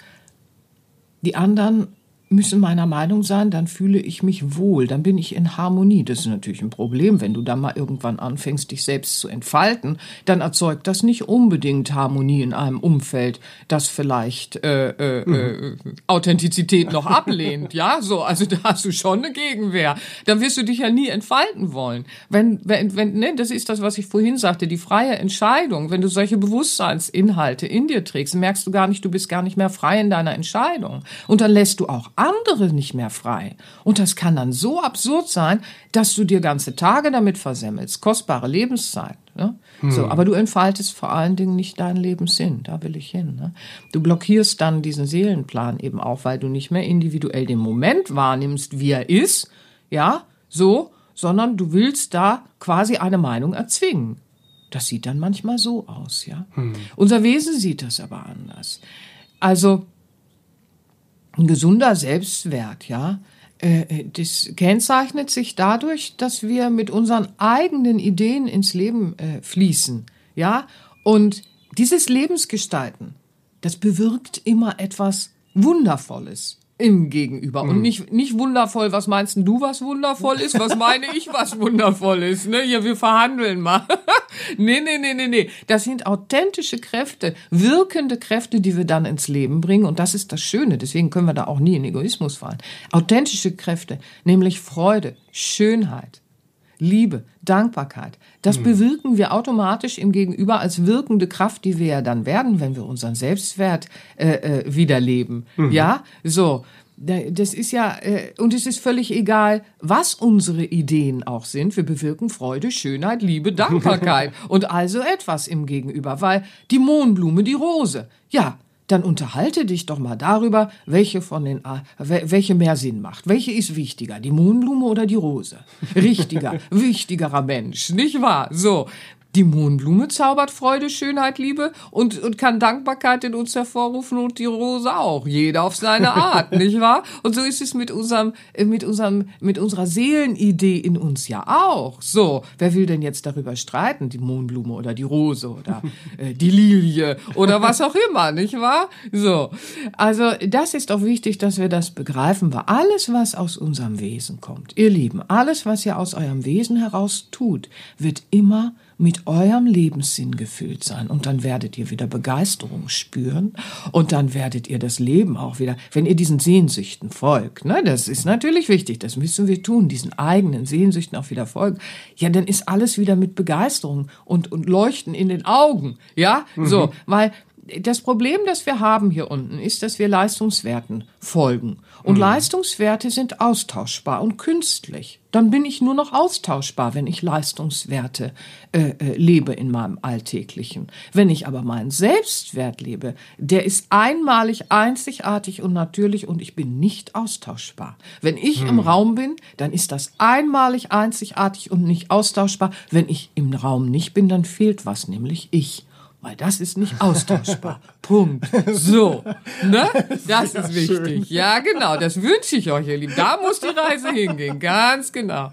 die anderen müssen meiner Meinung sein, dann fühle ich mich wohl, dann bin ich in Harmonie. Das ist natürlich ein Problem, wenn du dann mal irgendwann anfängst, dich selbst zu entfalten, dann erzeugt das nicht unbedingt Harmonie in einem Umfeld, das vielleicht äh, äh, mhm. äh, Authentizität noch ablehnt. ja, so, also da hast du schon eine Gegenwehr. Dann wirst du dich ja nie entfalten wollen. Wenn, wenn, wenn, ne, das ist das, was ich vorhin sagte, die freie Entscheidung. Wenn du solche Bewusstseinsinhalte in dir trägst, merkst du gar nicht, du bist gar nicht mehr frei in deiner Entscheidung. Und dann lässt du auch andere nicht mehr frei. Und das kann dann so absurd sein, dass du dir ganze Tage damit versemmelst, kostbare Lebenszeit. Ne? Hm. So, aber du entfaltest vor allen Dingen nicht deinen Lebenssinn. Da will ich hin. Ne? Du blockierst dann diesen Seelenplan eben auch, weil du nicht mehr individuell den Moment wahrnimmst, wie er ist, ja, so, sondern du willst da quasi eine Meinung erzwingen. Das sieht dann manchmal so aus, ja. Hm. Unser Wesen sieht das aber anders. Also ein gesunder Selbstwert, ja, äh, äh, das kennzeichnet sich dadurch, dass wir mit unseren eigenen Ideen ins Leben äh, fließen, ja, und dieses Lebensgestalten, das bewirkt immer etwas Wundervolles im Gegenüber. Mhm. Und nicht, nicht wundervoll, was meinst du, was wundervoll ist? Was meine ich, was wundervoll ist? Ne? Ja, wir verhandeln mal. nee, nee, nee, nee, nee. Das sind authentische Kräfte, wirkende Kräfte, die wir dann ins Leben bringen. Und das ist das Schöne. Deswegen können wir da auch nie in Egoismus fallen. Authentische Kräfte, nämlich Freude, Schönheit, Liebe, Dankbarkeit. Das mhm. bewirken wir automatisch im Gegenüber als wirkende Kraft, die wir ja dann werden, wenn wir unseren Selbstwert äh, äh, wiederleben. Mhm. Ja, so. Das ist ja, äh, und es ist völlig egal, was unsere Ideen auch sind. Wir bewirken Freude, Schönheit, Liebe, Dankbarkeit und also etwas im Gegenüber, weil die Mohnblume, die Rose, ja, dann unterhalte dich doch mal darüber, welche von den, welche mehr Sinn macht. Welche ist wichtiger, die Mohnblume oder die Rose? Richtiger, wichtigerer Mensch, nicht wahr? So. Die Mohnblume zaubert Freude, Schönheit, Liebe und, und kann Dankbarkeit in uns hervorrufen und die Rose auch. Jeder auf seine Art, nicht wahr? Und so ist es mit unserem, äh, mit unserem, mit unserer Seelenidee in uns ja auch. So. Wer will denn jetzt darüber streiten? Die Mohnblume oder die Rose oder äh, die Lilie oder was auch immer, nicht wahr? So. Also, das ist auch wichtig, dass wir das begreifen, weil alles, was aus unserem Wesen kommt, ihr Lieben, alles, was ihr aus eurem Wesen heraus tut, wird immer mit eurem Lebenssinn gefüllt sein. Und dann werdet ihr wieder Begeisterung spüren. Und dann werdet ihr das Leben auch wieder, wenn ihr diesen Sehnsüchten folgt, ne, das ist natürlich wichtig, das müssen wir tun, diesen eigenen Sehnsüchten auch wieder folgen, ja, dann ist alles wieder mit Begeisterung und, und Leuchten in den Augen, ja, mhm. so, weil das Problem, das wir haben hier unten, ist, dass wir Leistungswerten folgen. Und mhm. Leistungswerte sind austauschbar und künstlich. Dann bin ich nur noch austauschbar, wenn ich Leistungswerte äh, äh, lebe in meinem Alltäglichen. Wenn ich aber meinen Selbstwert lebe, der ist einmalig, einzigartig und natürlich und ich bin nicht austauschbar. Wenn ich mhm. im Raum bin, dann ist das einmalig, einzigartig und nicht austauschbar. Wenn ich im Raum nicht bin, dann fehlt was, nämlich ich weil das ist nicht austauschbar. Punkt. So, ne? Das ist wichtig. Ja, genau. Das wünsche ich euch, ihr Lieben. Da muss die Reise hingehen. Ganz genau.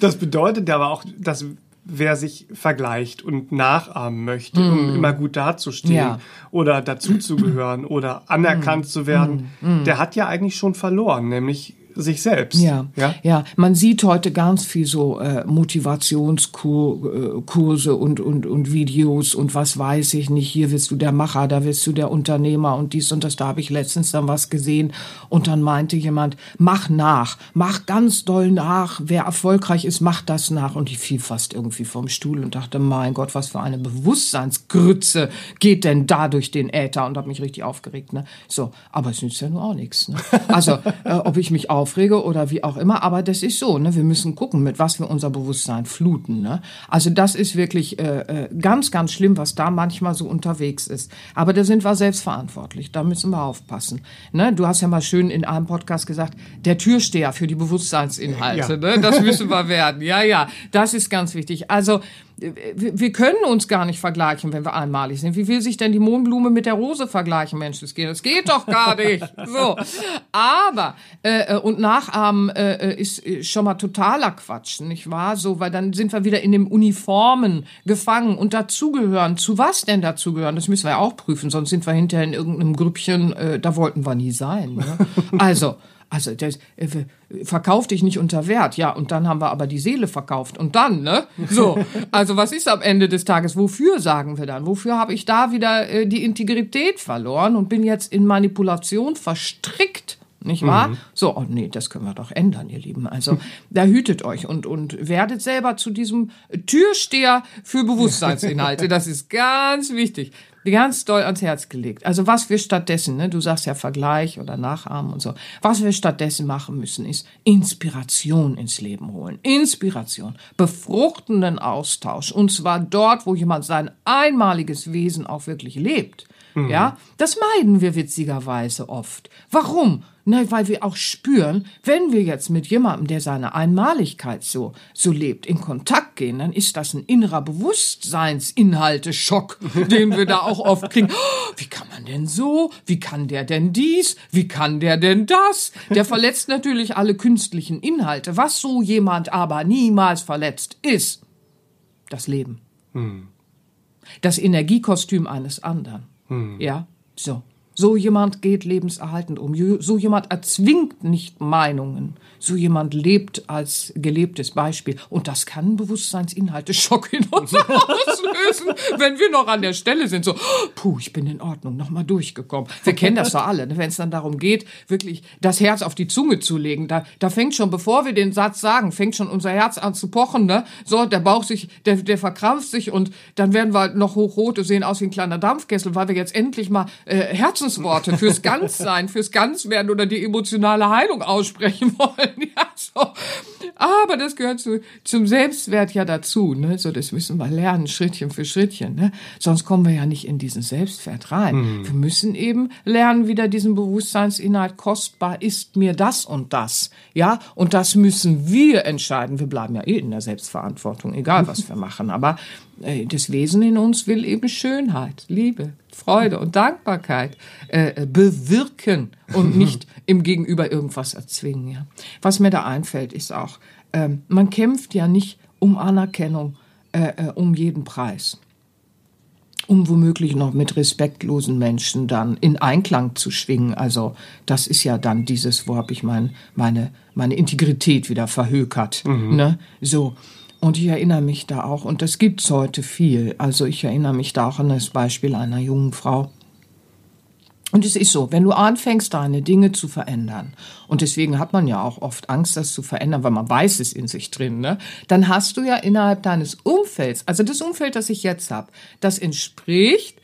Das bedeutet aber auch, dass wer sich vergleicht und nachahmen möchte, mm. um immer gut dazustehen ja. oder dazuzugehören oder anerkannt mm. zu werden, mm. der hat ja eigentlich schon verloren, nämlich sich selbst. Ja, ja, ja. Man sieht heute ganz viel so äh, Motivationskurse und, und, und Videos und was weiß ich nicht. Hier wirst du der Macher, da wirst du der Unternehmer und dies und das. Da habe ich letztens dann was gesehen und dann meinte jemand, mach nach, mach ganz doll nach. Wer erfolgreich ist, mach das nach. Und ich fiel fast irgendwie vom Stuhl und dachte, mein Gott, was für eine Bewusstseinsgrütze geht denn da durch den Äther und habe mich richtig aufgeregt. Ne? So, aber es nützt ja nur auch nichts. Ne? Also, äh, ob ich mich auf aufrege oder wie auch immer. Aber das ist so, ne? wir müssen gucken, mit was wir unser Bewusstsein fluten. Ne? Also das ist wirklich äh, äh, ganz, ganz schlimm, was da manchmal so unterwegs ist. Aber da sind wir selbstverantwortlich, da müssen wir aufpassen. Ne? Du hast ja mal schön in einem Podcast gesagt, der Türsteher für die Bewusstseinsinhalte, ja. ne? das müssen wir werden. Ja, ja, das ist ganz wichtig. Also wir können uns gar nicht vergleichen, wenn wir einmalig sind. Wie will sich denn die Mohnblume mit der Rose vergleichen, Mensch? Das geht, das geht doch gar nicht. So, aber äh, äh und Nachahmen äh, äh ist äh, schon mal totaler Quatsch, nicht wahr? So, weil dann sind wir wieder in den Uniformen gefangen und dazugehören. Zu was denn dazugehören? Das müssen wir ja auch prüfen, sonst sind wir hinterher in irgendeinem Grüppchen. Äh, da wollten wir nie sein. Ne? Also Also das äh, verkauf dich nicht unter Wert. Ja, und dann haben wir aber die Seele verkauft. Und dann, ne? So. Also was ist am Ende des Tages? Wofür sagen wir dann? Wofür habe ich da wieder äh, die Integrität verloren und bin jetzt in Manipulation verstrickt? Nicht wahr? Mhm. So, oh nee, das können wir doch ändern, ihr Lieben. Also, da hütet euch und, und werdet selber zu diesem Türsteher für Bewusstseinsinhalte. Das ist ganz wichtig ganz doll ans Herz gelegt. Also was wir stattdessen, ne, du sagst ja Vergleich oder Nachahmen und so, was wir stattdessen machen müssen, ist Inspiration ins Leben holen. Inspiration, befruchtenden Austausch und zwar dort, wo jemand sein einmaliges Wesen auch wirklich lebt. Mhm. Ja, das meiden wir witzigerweise oft. Warum? Na, weil wir auch spüren, wenn wir jetzt mit jemandem, der seine Einmaligkeit so, so lebt, in Kontakt gehen, dann ist das ein innerer Bewusstseinsinhalte-Schock, den wir da auch oft kriegen. Oh, wie kann man denn so? Wie kann der denn dies? Wie kann der denn das? Der verletzt natürlich alle künstlichen Inhalte. Was so jemand aber niemals verletzt, ist das Leben. Hm. Das Energiekostüm eines anderen. Hm. Ja, so. So jemand geht lebenserhaltend um. So jemand erzwingt nicht Meinungen. So jemand lebt als gelebtes Beispiel. Und das kann Bewusstseinsinhalte Schock in uns auslösen, wenn wir noch an der Stelle sind. So, puh, ich bin in Ordnung, nochmal durchgekommen. Wir kennen das doch alle, ne? wenn es dann darum geht, wirklich das Herz auf die Zunge zu legen. Da, da fängt schon, bevor wir den Satz sagen, fängt schon unser Herz an zu pochen. Ne? So, der Bauch sich, der, der verkrampft sich und dann werden wir noch hochrot und sehen aus wie ein kleiner Dampfkessel, weil wir jetzt endlich mal äh, Herzens Herzensworte fürs Ganzsein, fürs Ganzwerden oder die emotionale Heilung aussprechen wollen. Ja, so. Aber das gehört zu, zum Selbstwert ja dazu. Ne? So, das müssen wir lernen, Schrittchen für Schrittchen. Ne? Sonst kommen wir ja nicht in diesen Selbstwert rein. Mhm. Wir müssen eben lernen, wieder diesen Bewusstseinsinhalt kostbar ist mir das und das. Ja, und das müssen wir entscheiden. Wir bleiben ja eh in der Selbstverantwortung, egal was wir machen. Aber äh, das Wesen in uns will eben Schönheit, Liebe, Freude und Dankbarkeit äh, bewirken und nicht im Gegenüber irgendwas erzwingen. Ja. Was mir da einfällt, ist auch, äh, man kämpft ja nicht um Anerkennung äh, äh, um jeden Preis um womöglich noch mit respektlosen Menschen dann in Einklang zu schwingen. Also das ist ja dann dieses, wo habe ich mein, meine, meine Integrität wieder verhökert. Mhm. Ne? So. Und ich erinnere mich da auch, und das gibt's heute viel. Also ich erinnere mich da auch an das Beispiel einer jungen Frau. Und es ist so, wenn du anfängst, deine Dinge zu verändern, und deswegen hat man ja auch oft Angst, das zu verändern, weil man weiß es in sich drin, ne? dann hast du ja innerhalb deines Umfelds, also das Umfeld, das ich jetzt habe, das entspricht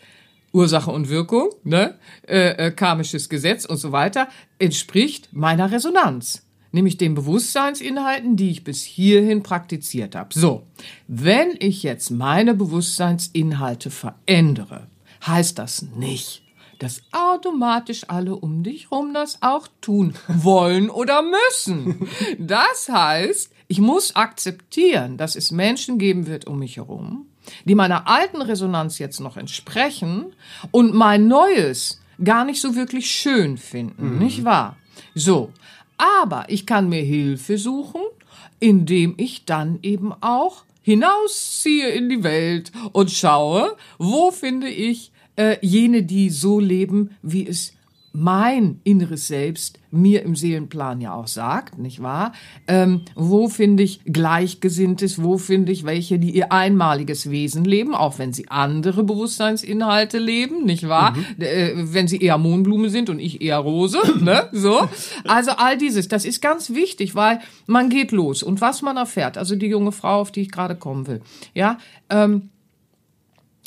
Ursache und Wirkung, ne? Äh, äh, karmisches Gesetz und so weiter, entspricht meiner Resonanz nämlich den Bewusstseinsinhalten, die ich bis hierhin praktiziert habe. So, wenn ich jetzt meine Bewusstseinsinhalte verändere, heißt das nicht, dass automatisch alle um dich rum das auch tun wollen oder müssen. Das heißt, ich muss akzeptieren, dass es Menschen geben wird um mich herum, die meiner alten Resonanz jetzt noch entsprechen und mein neues gar nicht so wirklich schön finden, mhm. nicht wahr? So, aber ich kann mir Hilfe suchen, indem ich dann eben auch hinausziehe in die Welt und schaue, wo finde ich äh, jene, die so leben, wie es mein inneres Selbst mir im Seelenplan ja auch sagt, nicht wahr? Ähm, wo finde ich Gleichgesinntes? Wo finde ich welche, die ihr einmaliges Wesen leben, auch wenn sie andere Bewusstseinsinhalte leben, nicht wahr? Mhm. Äh, wenn sie eher Mohnblume sind und ich eher Rose, ne? So. Also all dieses, das ist ganz wichtig, weil man geht los und was man erfährt, also die junge Frau, auf die ich gerade kommen will, ja, ähm,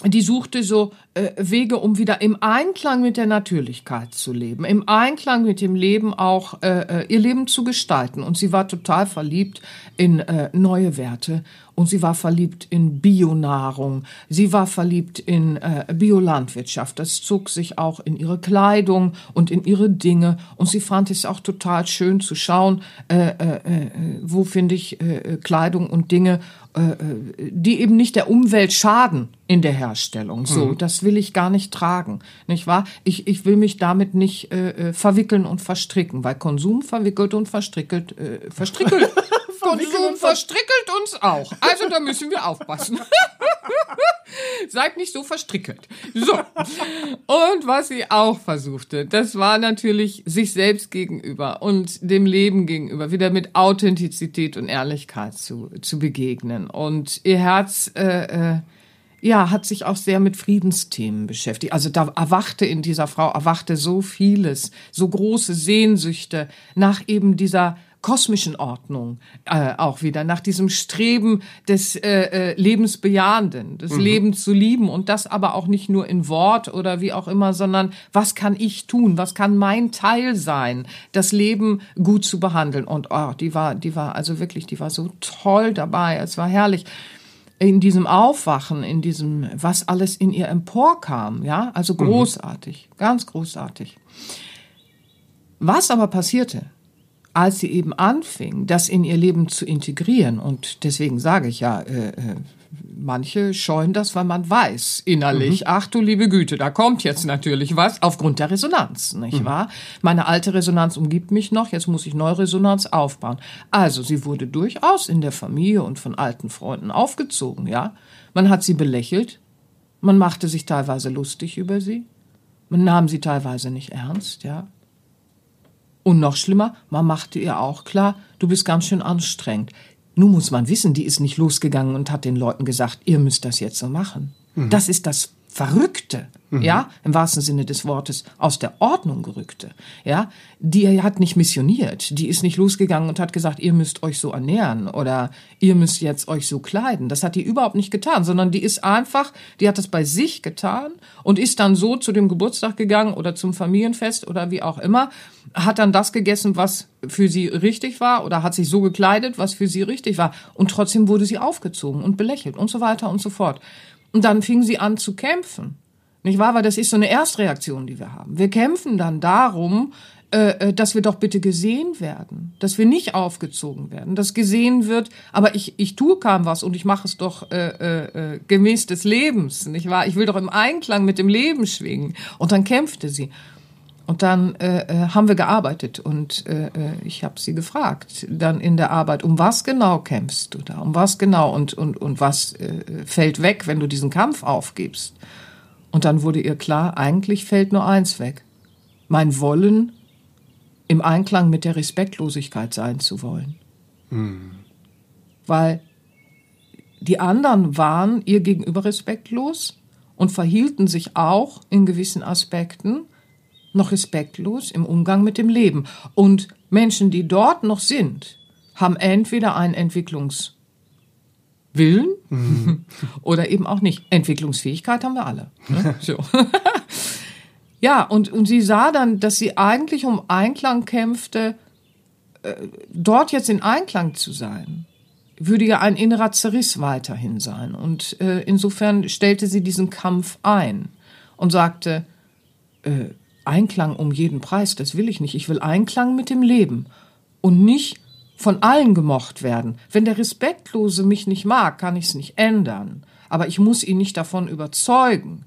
die suchte so äh, Wege, um wieder im Einklang mit der Natürlichkeit zu leben, im Einklang mit dem Leben auch äh, äh, ihr Leben zu gestalten. Und sie war total verliebt in äh, neue Werte und sie war verliebt in Bionahrung, sie war verliebt in äh, Biolandwirtschaft. Das zog sich auch in ihre Kleidung und in ihre Dinge und sie fand es auch total schön zu schauen, äh, äh, äh wo finde ich äh, Kleidung und Dinge äh, äh, die eben nicht der Umwelt schaden in der Herstellung. So, mhm. das will ich gar nicht tragen, nicht wahr? Ich, ich will mich damit nicht äh, äh verwickeln und verstricken, weil Konsum verwickelt und verstrickelt, äh, verstrickelt. Konsum verstrickelt uns auch. Also da müssen wir aufpassen. Seid nicht so verstrickelt. So. Und was sie auch versuchte, das war natürlich sich selbst gegenüber und dem Leben gegenüber wieder mit Authentizität und Ehrlichkeit zu, zu begegnen. Und ihr Herz, äh, äh, ja, hat sich auch sehr mit Friedensthemen beschäftigt. Also da erwachte in dieser Frau, erwachte so vieles, so große Sehnsüchte nach eben dieser kosmischen Ordnung äh, auch wieder, nach diesem Streben des äh, äh, Lebensbejahenden, des mhm. Lebens zu lieben und das aber auch nicht nur in Wort oder wie auch immer, sondern was kann ich tun, was kann mein Teil sein, das Leben gut zu behandeln. Und oh, die war, die war also wirklich, die war so toll dabei, es war herrlich in diesem Aufwachen, in diesem, was alles in ihr emporkam, ja, also mhm. großartig, mhm. ganz großartig. Was aber passierte, als sie eben anfing, das in ihr Leben zu integrieren, und deswegen sage ich ja, äh, äh, manche scheuen das, weil man weiß innerlich, mhm. ach du liebe Güte, da kommt jetzt natürlich was aufgrund der Resonanz, nicht mhm. wahr? Meine alte Resonanz umgibt mich noch, jetzt muss ich neue Resonanz aufbauen. Also sie wurde durchaus in der Familie und von alten Freunden aufgezogen, ja? Man hat sie belächelt, man machte sich teilweise lustig über sie, man nahm sie teilweise nicht ernst, ja? Und noch schlimmer, man machte ihr auch klar, du bist ganz schön anstrengend. Nun muss man wissen, die ist nicht losgegangen und hat den Leuten gesagt, ihr müsst das jetzt so machen. Mhm. Das ist das Verrückte, mhm. ja, im wahrsten Sinne des Wortes, aus der Ordnung gerückte, ja, die hat nicht missioniert, die ist nicht losgegangen und hat gesagt, ihr müsst euch so ernähren oder ihr müsst jetzt euch so kleiden. Das hat die überhaupt nicht getan, sondern die ist einfach, die hat das bei sich getan und ist dann so zu dem Geburtstag gegangen oder zum Familienfest oder wie auch immer, hat dann das gegessen, was für sie richtig war oder hat sich so gekleidet, was für sie richtig war und trotzdem wurde sie aufgezogen und belächelt und so weiter und so fort. Und dann fing sie an zu kämpfen. Nicht wahr? Weil das ist so eine Erstreaktion, die wir haben. Wir kämpfen dann darum, äh, äh, dass wir doch bitte gesehen werden, dass wir nicht aufgezogen werden, dass gesehen wird, aber ich, ich tue kaum was und ich mache es doch äh, äh, äh, gemäß des Lebens, nicht wahr? Ich will doch im Einklang mit dem Leben schwingen. Und dann kämpfte sie. Und dann äh, äh, haben wir gearbeitet und äh, äh, ich habe sie gefragt, dann in der Arbeit, um was genau kämpfst du da? Um was genau und, und, und was äh, fällt weg, wenn du diesen Kampf aufgibst? Und dann wurde ihr klar, eigentlich fällt nur eins weg. Mein Wollen, im Einklang mit der Respektlosigkeit sein zu wollen. Hm. Weil die anderen waren ihr gegenüber respektlos und verhielten sich auch in gewissen Aspekten noch respektlos im Umgang mit dem Leben. Und Menschen, die dort noch sind, haben entweder einen Entwicklungswillen mhm. oder eben auch nicht. Entwicklungsfähigkeit haben wir alle. Ne? So. ja, und, und sie sah dann, dass sie eigentlich um Einklang kämpfte, äh, dort jetzt in Einklang zu sein würde ja ein innerer Zerriss weiterhin sein. Und äh, insofern stellte sie diesen Kampf ein und sagte, äh, Einklang um jeden Preis, das will ich nicht. Ich will Einklang mit dem Leben und nicht von allen gemocht werden. Wenn der Respektlose mich nicht mag, kann ich es nicht ändern. Aber ich muss ihn nicht davon überzeugen.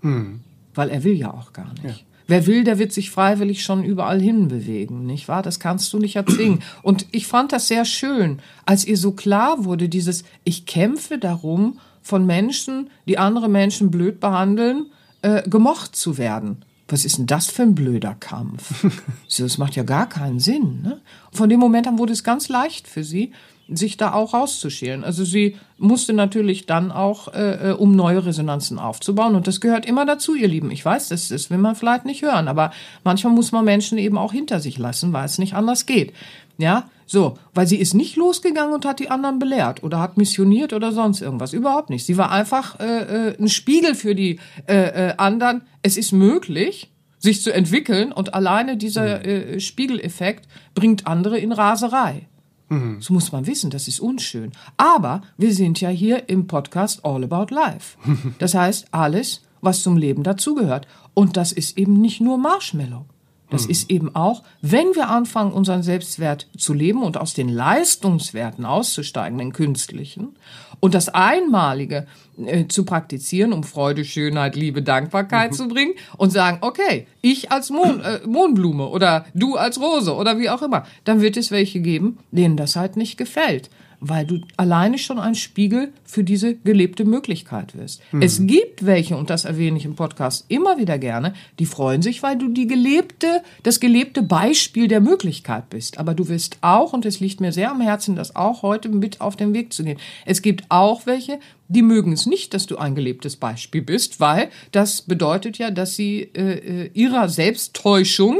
Hm. Weil er will ja auch gar nicht. Ja. Wer will, der wird sich freiwillig schon überall hin bewegen, nicht wahr? Das kannst du nicht erzwingen. Und ich fand das sehr schön, als ihr so klar wurde, dieses, ich kämpfe darum, von Menschen, die andere Menschen blöd behandeln, äh, gemocht zu werden was ist denn das für ein blöder Kampf? das macht ja gar keinen Sinn. Ne? Von dem Moment an wurde es ganz leicht für sie, sich da auch rauszuschälen. Also sie musste natürlich dann auch, äh, äh, um neue Resonanzen aufzubauen. Und das gehört immer dazu, ihr Lieben. Ich weiß, das, das will man vielleicht nicht hören, aber manchmal muss man Menschen eben auch hinter sich lassen, weil es nicht anders geht. Ja, so, weil sie ist nicht losgegangen und hat die anderen belehrt oder hat missioniert oder sonst irgendwas. Überhaupt nicht. Sie war einfach äh, äh, ein Spiegel für die äh, äh, anderen. Es ist möglich, sich zu entwickeln und alleine dieser mhm. äh, Spiegeleffekt bringt andere in Raserei. Mhm. Das muss man wissen, das ist unschön. Aber wir sind ja hier im Podcast All About Life. Das heißt, alles, was zum Leben dazugehört. Und das ist eben nicht nur Marshmallow. Das mhm. ist eben auch, wenn wir anfangen, unseren Selbstwert zu leben und aus den Leistungswerten auszusteigen, den künstlichen, und das Einmalige äh, zu praktizieren, um Freude, Schönheit, Liebe, Dankbarkeit mhm. zu bringen und sagen, okay, ich als Mohn, äh, Mohnblume oder du als Rose oder wie auch immer, dann wird es welche geben, denen das halt nicht gefällt weil du alleine schon ein Spiegel für diese gelebte Möglichkeit wirst. Mhm. Es gibt welche, und das erwähne ich im Podcast immer wieder gerne, die freuen sich, weil du die gelebte, das gelebte Beispiel der Möglichkeit bist. Aber du wirst auch, und es liegt mir sehr am Herzen, das auch heute mit auf den Weg zu gehen. Es gibt auch welche, die mögen es nicht, dass du ein gelebtes Beispiel bist, weil das bedeutet ja, dass sie äh, äh ihrer Selbsttäuschung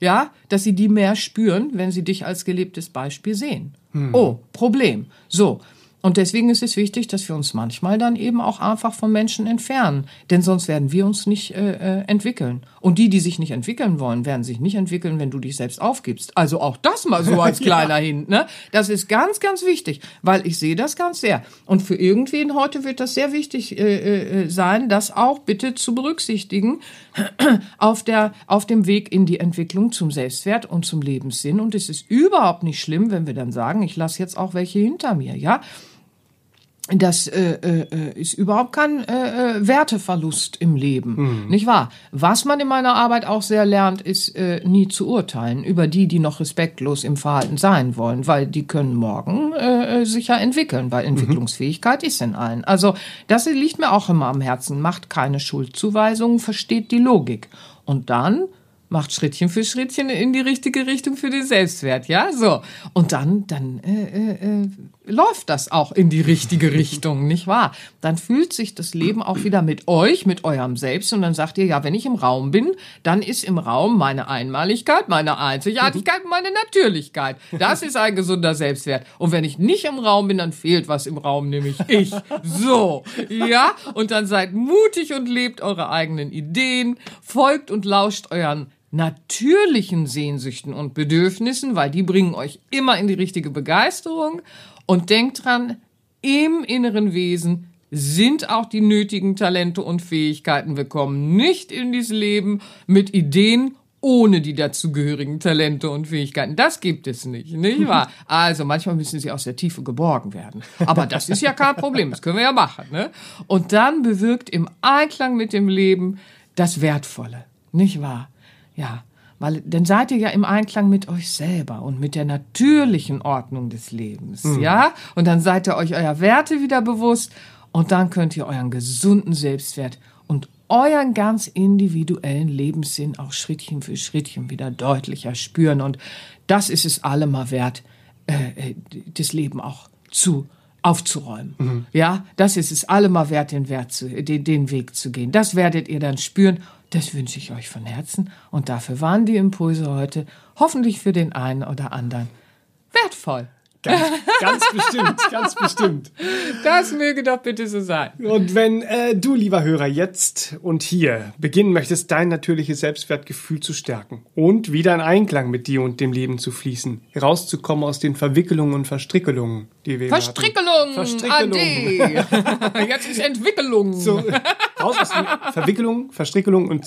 ja, dass sie die mehr spüren, wenn sie dich als gelebtes Beispiel sehen. Hm. Oh, Problem. So. Und deswegen ist es wichtig, dass wir uns manchmal dann eben auch einfach von Menschen entfernen. Denn sonst werden wir uns nicht äh, äh, entwickeln. Und die, die sich nicht entwickeln wollen, werden sich nicht entwickeln, wenn du dich selbst aufgibst. Also auch das mal so als kleiner ja. Hint. Ne? Das ist ganz, ganz wichtig, weil ich sehe das ganz sehr. Und für irgendwen heute wird das sehr wichtig äh, äh, sein, das auch bitte zu berücksichtigen auf, der, auf dem Weg in die Entwicklung zum Selbstwert und zum Lebenssinn. Und es ist überhaupt nicht schlimm, wenn wir dann sagen, ich lasse jetzt auch welche hinter mir. Ja, das äh, äh, ist überhaupt kein äh, äh, Werteverlust im Leben, mhm. nicht wahr? Was man in meiner Arbeit auch sehr lernt, ist äh, nie zu urteilen über die, die noch respektlos im Verhalten sein wollen, weil die können morgen äh, sich ja entwickeln, weil mhm. Entwicklungsfähigkeit mhm. ist in allen. Also das liegt mir auch immer am Herzen. Macht keine Schuldzuweisungen, versteht die Logik. Und dann macht Schrittchen für Schrittchen in die richtige Richtung für den Selbstwert, ja, so. Und dann, dann äh, äh, äh, läuft das auch in die richtige Richtung, nicht wahr? Dann fühlt sich das Leben auch wieder mit euch, mit eurem Selbst und dann sagt ihr, ja, wenn ich im Raum bin, dann ist im Raum meine Einmaligkeit, meine Einzigartigkeit, meine Natürlichkeit. Das ist ein gesunder Selbstwert. Und wenn ich nicht im Raum bin, dann fehlt was im Raum, nämlich ich. So, ja, und dann seid mutig und lebt eure eigenen Ideen, folgt und lauscht euren natürlichen Sehnsüchten und Bedürfnissen, weil die bringen euch immer in die richtige Begeisterung. Und denkt dran, im inneren Wesen sind auch die nötigen Talente und Fähigkeiten. Wir kommen nicht in dieses Leben mit Ideen ohne die dazugehörigen Talente und Fähigkeiten. Das gibt es nicht, nicht wahr? Also manchmal müssen sie aus der Tiefe geborgen werden. Aber das ist ja kein Problem, das können wir ja machen. Ne? Und dann bewirkt im Einklang mit dem Leben das Wertvolle, nicht wahr? Ja, weil dann seid ihr ja im Einklang mit euch selber und mit der natürlichen Ordnung des Lebens, mhm. ja? Und dann seid ihr euch eurer Werte wieder bewusst und dann könnt ihr euren gesunden Selbstwert und euren ganz individuellen Lebenssinn auch Schrittchen für Schrittchen wieder deutlicher spüren und das ist es allemal wert, äh, äh das Leben auch zu aufzuräumen. Mhm. Ja, das ist es allemal wert, den, Wert zu, den, den Weg zu gehen. Das werdet ihr dann spüren das wünsche ich euch von Herzen und dafür waren die Impulse heute hoffentlich für den einen oder anderen wertvoll. Ganz, ganz bestimmt, ganz bestimmt. Das möge doch bitte so sein. Und wenn äh, du, lieber Hörer, jetzt und hier beginnen möchtest, dein natürliches Selbstwertgefühl zu stärken und wieder in Einklang mit dir und dem Leben zu fließen, rauszukommen aus den Verwickelungen und Verstrickelungen, die wir Verstrickelung, Verstrickelung. Ade. Jetzt ist Entwicklung. So, raus aus den Verwickelungen, Verstrickelungen und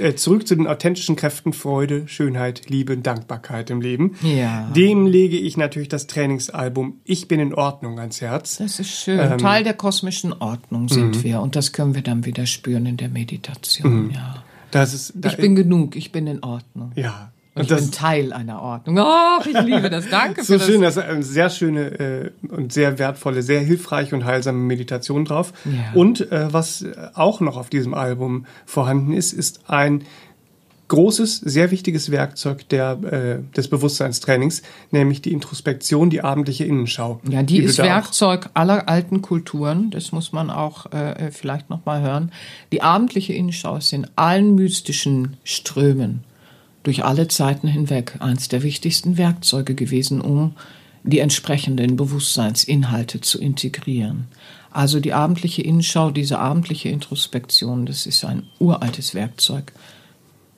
äh, zurück zu den authentischen Kräften Freude, Schönheit, Liebe, Dankbarkeit im Leben. Ja. Dem lege ich natürlich das Trainingsalbum Ich bin in Ordnung ans Herz. Das ist schön. Ähm, Teil der kosmischen Ordnung sind mhm. wir und das können wir dann wieder spüren in der Meditation. Mhm. Ja. Das ist, da ich bin genug, ich bin in Ordnung. Ja, ich das, bin Teil einer Ordnung. Oh, ich liebe das. Danke so für das. So schön, das ist eine sehr schöne äh, und sehr wertvolle, sehr hilfreiche und heilsame Meditation drauf. Ja. Und äh, was auch noch auf diesem Album vorhanden ist, ist ein großes, sehr wichtiges Werkzeug der, äh, des Bewusstseinstrainings, nämlich die Introspektion, die abendliche Innenschau. Ja, die, die ist Werkzeug aller alten Kulturen. Das muss man auch äh, vielleicht noch mal hören. Die abendliche Innenschau ist in allen mystischen Strömen durch alle Zeiten hinweg eines der wichtigsten Werkzeuge gewesen, um die entsprechenden Bewusstseinsinhalte zu integrieren. Also die abendliche Innenschau, diese abendliche Introspektion, das ist ein uraltes Werkzeug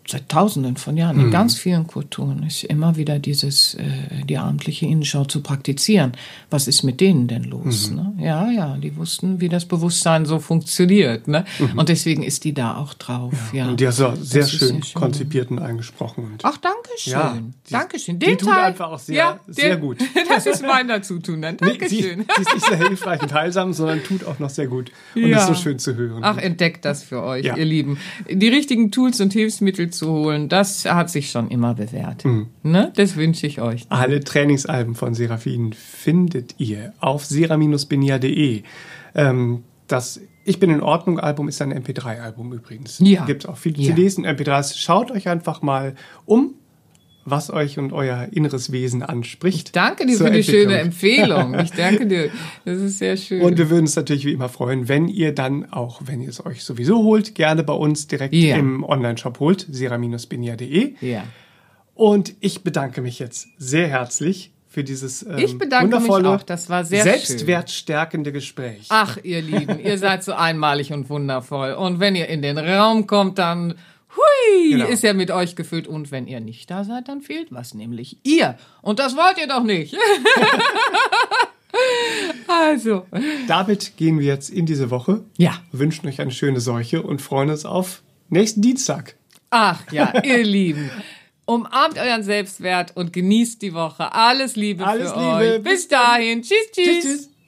seit Tausenden von Jahren in mhm. ganz vielen Kulturen ist immer wieder dieses äh, die abendliche Innenschau zu praktizieren. Was ist mit denen denn los? Mhm. Ne? Ja, ja, die wussten, wie das Bewusstsein so funktioniert, ne? Mhm. Und deswegen ist die da auch drauf. Ja, ja. Und die hast du sehr schön, sehr schön konzipiert und eingesprochen. Und Ach, danke schön, ja, die, danke schön. Den die tut Teil, einfach auch sehr, ja, sehr den, gut. das ist mein Dazutun dann. Danke nee, schön. Sie ist nicht sehr hilfreich und heilsam, sondern tut auch noch sehr gut und ja. ist so schön zu hören. Ach, entdeckt das für euch, ihr Lieben. Die richtigen Tools und Hilfsmittel zu holen, das hat sich schon immer bewährt. Ne? Das wünsche ich euch. Alle Trainingsalben von Seraphin findet ihr auf sera-benia.de. Ähm, das Ich bin in Ordnung Album ist ein MP3-Album übrigens. Ja. Gibt es auch viele Ja. CDs und MP3s. Schaut euch einfach mal um, was euch und euer inneres Wesen anspricht. Danke dir für die schöne Empfehlung. Ich danke dir. Das ist sehr schön. Und wir würden uns natürlich wie immer freuen, wenn ihr dann auch, wenn ihr es euch sowieso holt, gerne bei uns direkt Ja. im Online-Shop holt, sera-benia.de. ja. Und ich bedanke mich jetzt sehr herzlich für dieses ähm, Ich bedanke mich wundervolle, auch. Das war sehr selbstwertstärkende Gespräch. Ach, ihr Lieben, ihr seid so einmalig und wundervoll. Und wenn ihr in den Raum kommt, dann hui, Genau. ist er mit euch gefüllt. Und wenn ihr nicht da seid, dann fehlt was, nämlich ihr. Und das wollt ihr doch nicht. also, Damit gehen wir jetzt in diese Woche. Ja. Wünschen euch eine schöne Seuche und freuen uns auf nächsten Dienstag. ach ja, ihr Lieben. Umarmt euren Selbstwert und genießt die Woche. Alles Liebe Alles für Liebe. euch. Bis dahin. Tschüss, tschüss. Tschüss, tschüss.